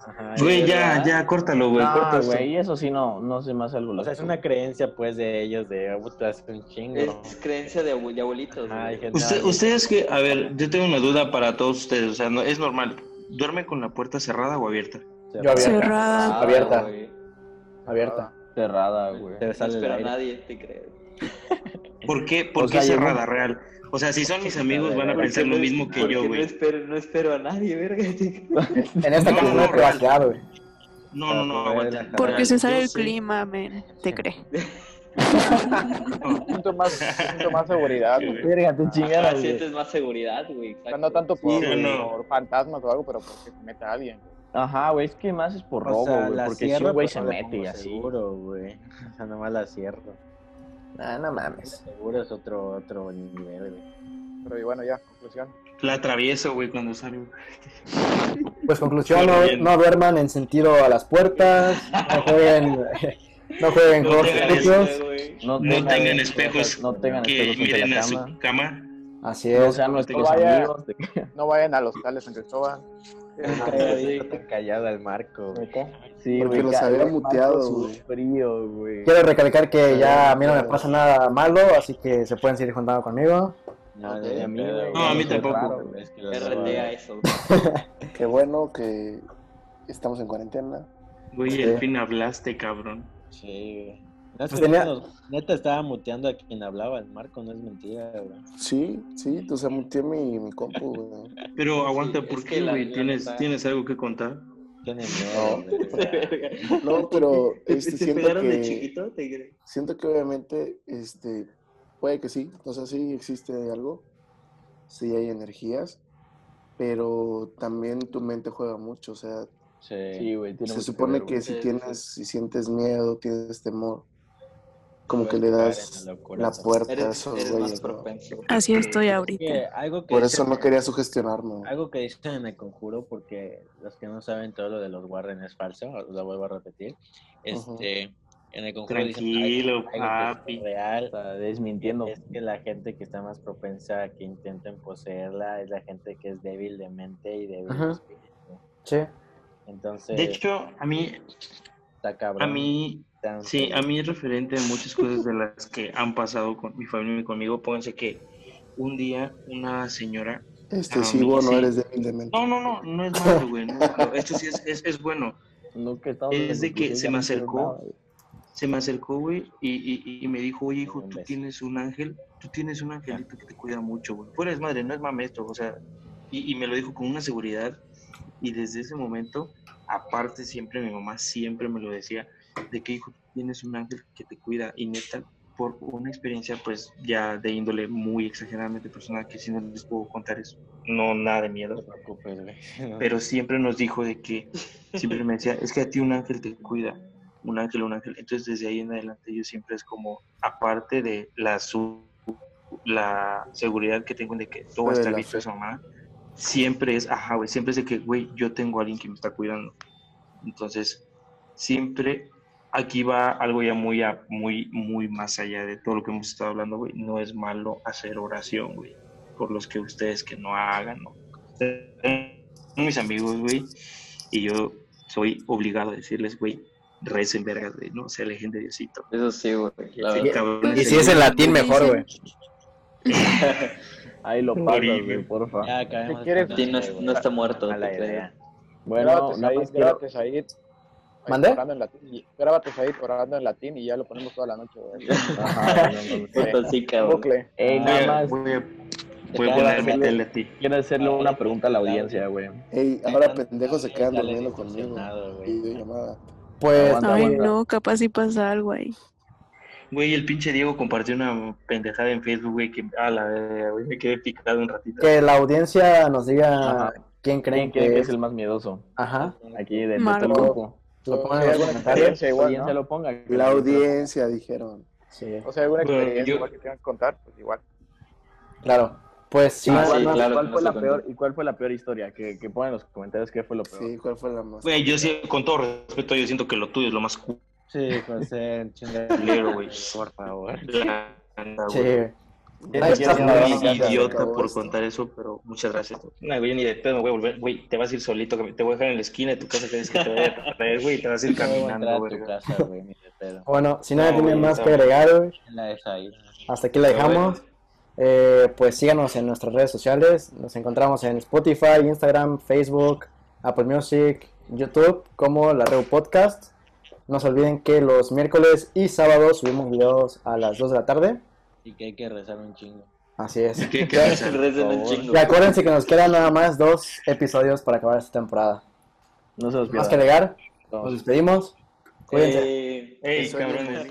Ajá,
Güey, ya, ya, córtalo, güey.
No, güey, eso sí no, no me hace algo
O sea, es una creencia, pues, de ellos de, puta, es un chingo.
Es creencia de, abue- de abuelitos.
No,
Usted- ustedes que, a ver, yo tengo una duda para todos ustedes, o sea, no, es normal. ¿Duerme con la puerta cerrada o abierta?
Yo abierta.
Cerrada.
Ah,
abierta.
güey.
Abierta.
Cerrada, güey.
Se
No espero a nadie, te creo. [LAUGHS]
¿Por qué, por
O
qué
sea,
cerrada, real? O sea, si son mis amigos van a pensar lo
no-
mismo que yo,
No
güey.
espero, no espero a nadie, verga. te.
En esta
No,
casa
no,
no
no,
privacidad, güey.
No, no, no, aguanta.
Porque se sale
yo
el
sé-
clima, men. Te cree.
Siento más, siento más [LAUGHS] seguridad,
Sí,
güey.
güey.
Verga,
Ahora
güey.
sientes más seguridad, güey. Exacto.
no tanto por,
Sí, no.
por fantasmas o algo, pero porque se meta alguien.
Ajá, güey, es que más es por
O
robo,
sea,
güey. Porque si un güey
pues,
se
no
mete y así.
Seguro, güey. [LAUGHS] O sea, nomás la cierro.
Ah, no mames.
Seguro es otro, otro nivel, güey.
Pero y bueno, ya, conclusión.
La atravieso, güey, cuando salgo. [LAUGHS]
Pues conclusión, no, no duerman en sentido a las puertas, [LAUGHS] no jueguen, no jueguen
No
juegos
güey.
No
tengan-
tengan espejos
no tengan
que
espejos
miren
la
a su
cama.
cama.
Así
No
es.
sean nuestros
vaya-
amigos. De...
No vayan a los tales San Cristóbal.
Está tan callado el marco. güey.
Sí,
Porque
güey,
los había muteado, güey.
frío, güey.
Quiero recalcar que ya a mí no me pasa nada malo, así que se pueden seguir juntando conmigo.
No, a mí, güey.
No, a mí
Es
tampoco.
raro, es que
RTA eso. [LAUGHS]
Qué bueno que estamos en cuarentena.
Güey,
Sí.
al fin hablaste, cabrón.
Sí, güey. No, es
Pues
que
tenía-
neta estaba muteando a quien hablaba, el Marco, no es mentira, güey.
Sí, sí, tú se muteé mi, mi compu, güey.
Pero aguanta,
Sí,
¿por qué,
que
güey? ¿Tienes,
neta-
¿Tienes algo que contar?
Güey. [LAUGHS]
No, pero este, siento
pegaron de
que,
chiquito? ¿Te
siento que obviamente, este, puede que sí, o sea, sí existe algo, sí hay energías, pero también tu mente juega mucho, o sea,
Sí.
Güey.
se supone
ver,
que
güey.
si tienes, si sientes miedo, tienes temor, como que le das
la
puerta a
Eres,
esos
eres más
güeyes, ¿no?
propenso.
Así estoy
Que
ahorita.
algo que
Por
dicen-
eso no quería sugestionarme.
Algo que dicen en el conjuro, porque los que no saben todo lo de los Warren es falso, lo vuelvo a repetir. Este, en el conjuro
Tranquilo,
dicen algo, algo
papi.
es real.
Está desmintiendo.
Es que la gente que está más propensa a que intenten poseerla es la gente que es débil de mente y débil de espíritu.
Sí.
Entonces,
De hecho, a mí,
está cabrón.
a mí,
Tan-
sí, a mí es referente a muchas cosas de las que han pasado con mi familia y conmigo. Pónganse que un día una señora
Este,
Ah,
sí, no
sí.
eres débil de mente.
No, no, no, no es malo, güey. no. Esto sí es, es, es bueno.
No, que
Es de que se me acercó. Se me acercó, güey, y, y, y me dijo, oye, hijo, tú tienes un ángel, tú tienes un angelito que te cuida mucho, güey. Fuera es madre, no es mame esto, o sea, y, y me lo dijo con una seguridad. Y desde ese momento, aparte, siempre mi mamá siempre me lo decía, de que, hijo, tienes un ángel que te cuida. Y neta, por una experiencia, pues, ya de índole muy exageradamente personal, que si no les puedo contar eso, no nada de miedo
No güey. [LAUGHS]
pero siempre nos dijo de que, siempre me decía, es que a ti un ángel te cuida, un ángel, un ángel. Entonces desde ahí en adelante yo siempre es como, aparte de la, su, la seguridad que tengo de que todo va a
De
estar listo mamá, siempre es, ajá, güey, siempre es de que, güey, yo tengo a alguien que me está cuidando. Entonces, siempre aquí va algo ya muy, a- muy, muy más allá de todo lo que hemos estado hablando, güey. No es malo hacer oración, güey, por los que ustedes que no hagan, ¿no? Son mis amigos, güey, y yo soy obligado a decirles, güey, recen vergas, güey, no se alejen de Diosito.
Eso sí, güey. la
Y si es en latín, mejor, güey. [LAUGHS]
Ahí lo pasas,
Oribe.
güey, porfa.
Ya
Sí, no, no está muerto. Te creo.
idea.
Bueno,
grábate, Said, ahí
¿Mande?
orando en latín, y- Grábate, Said, orando en latín y ya lo ponemos toda la noche, güey. [LAUGHS]
Ajá, no, no, no.
Puta, sí, cabrón.
Bucle.
Ey,
Voy
nada más,
voy a, ponerme
hacerle-
tele a ti.
quiero hacerle una pregunta a la audiencia, güey.
Ey, ahora pendejos se quedan durmiendo conmigo. Videollamada.
Pues
Ay,
aguanta.
no, capaz si pasa algo ahí.
Güey, el pinche Diego compartió una pendejada en Facebook, güey, que a la güey, me quedé picado un ratito.
que la audiencia nos diga
Ajá.
quién creen
¿Quién
que
que
es.
es el más miedoso?
Ajá.
Aquí de, de
Marco.
Lo pongan en los comentarios.
¿no?
se lo ponga.
La audiencia, dijeron.
Sí,
O sea, alguna experiencia
yo-
igual que tengan que contar, pues igual.
claro. Pues sí,
Ah,
¿Cuál,
sí,
no,
claro,
¿cuál fue la peor. ¿Y cuál fue la peor historia? Que, que pongan en los comentarios qué fue lo peor.
Sí, ¿cuál fue la más?
Güey, yo sí, con todo respeto, yo siento que lo tuyo es lo más
Sí, José, chinga.
culero, güey.
Por favor.
La
sí. Ay,
idiota por
esto.
contar eso, pero muchas gracias. [LAUGHS] No, güey, ni de pedo me voy a volver. Güey, te vas a ir solito, te voy a dejar en la esquina de tu casa que dices que te voy a traer, güey, y te vas a ir [LAUGHS] caminando,
a
güey.
tu casa, güey, ni de pedo.
Bueno, si nadie
No,
tiene
güey,
más que agregar, güey,
La deja ahí.
hasta aquí la dejamos. Eh, pues síganos en nuestras redes sociales. Nos encontramos en Spotify, Instagram, Facebook, Apple Music, YouTube, como la Reu Podcast. No se olviden que los miércoles y sábados subimos videos a las 2 de la tarde.
Y que hay que rezar un chingo.
Así es.
¿Qué, qué
Ya-
pasa?
Recen un chingo.
Y acuérdense que nos quedan nada más dos episodios para acabar esta temporada.
No se los
Más
pierdan.
que agregar, nos despedimos. Cuídense.
Eh,
Ey, cabrones.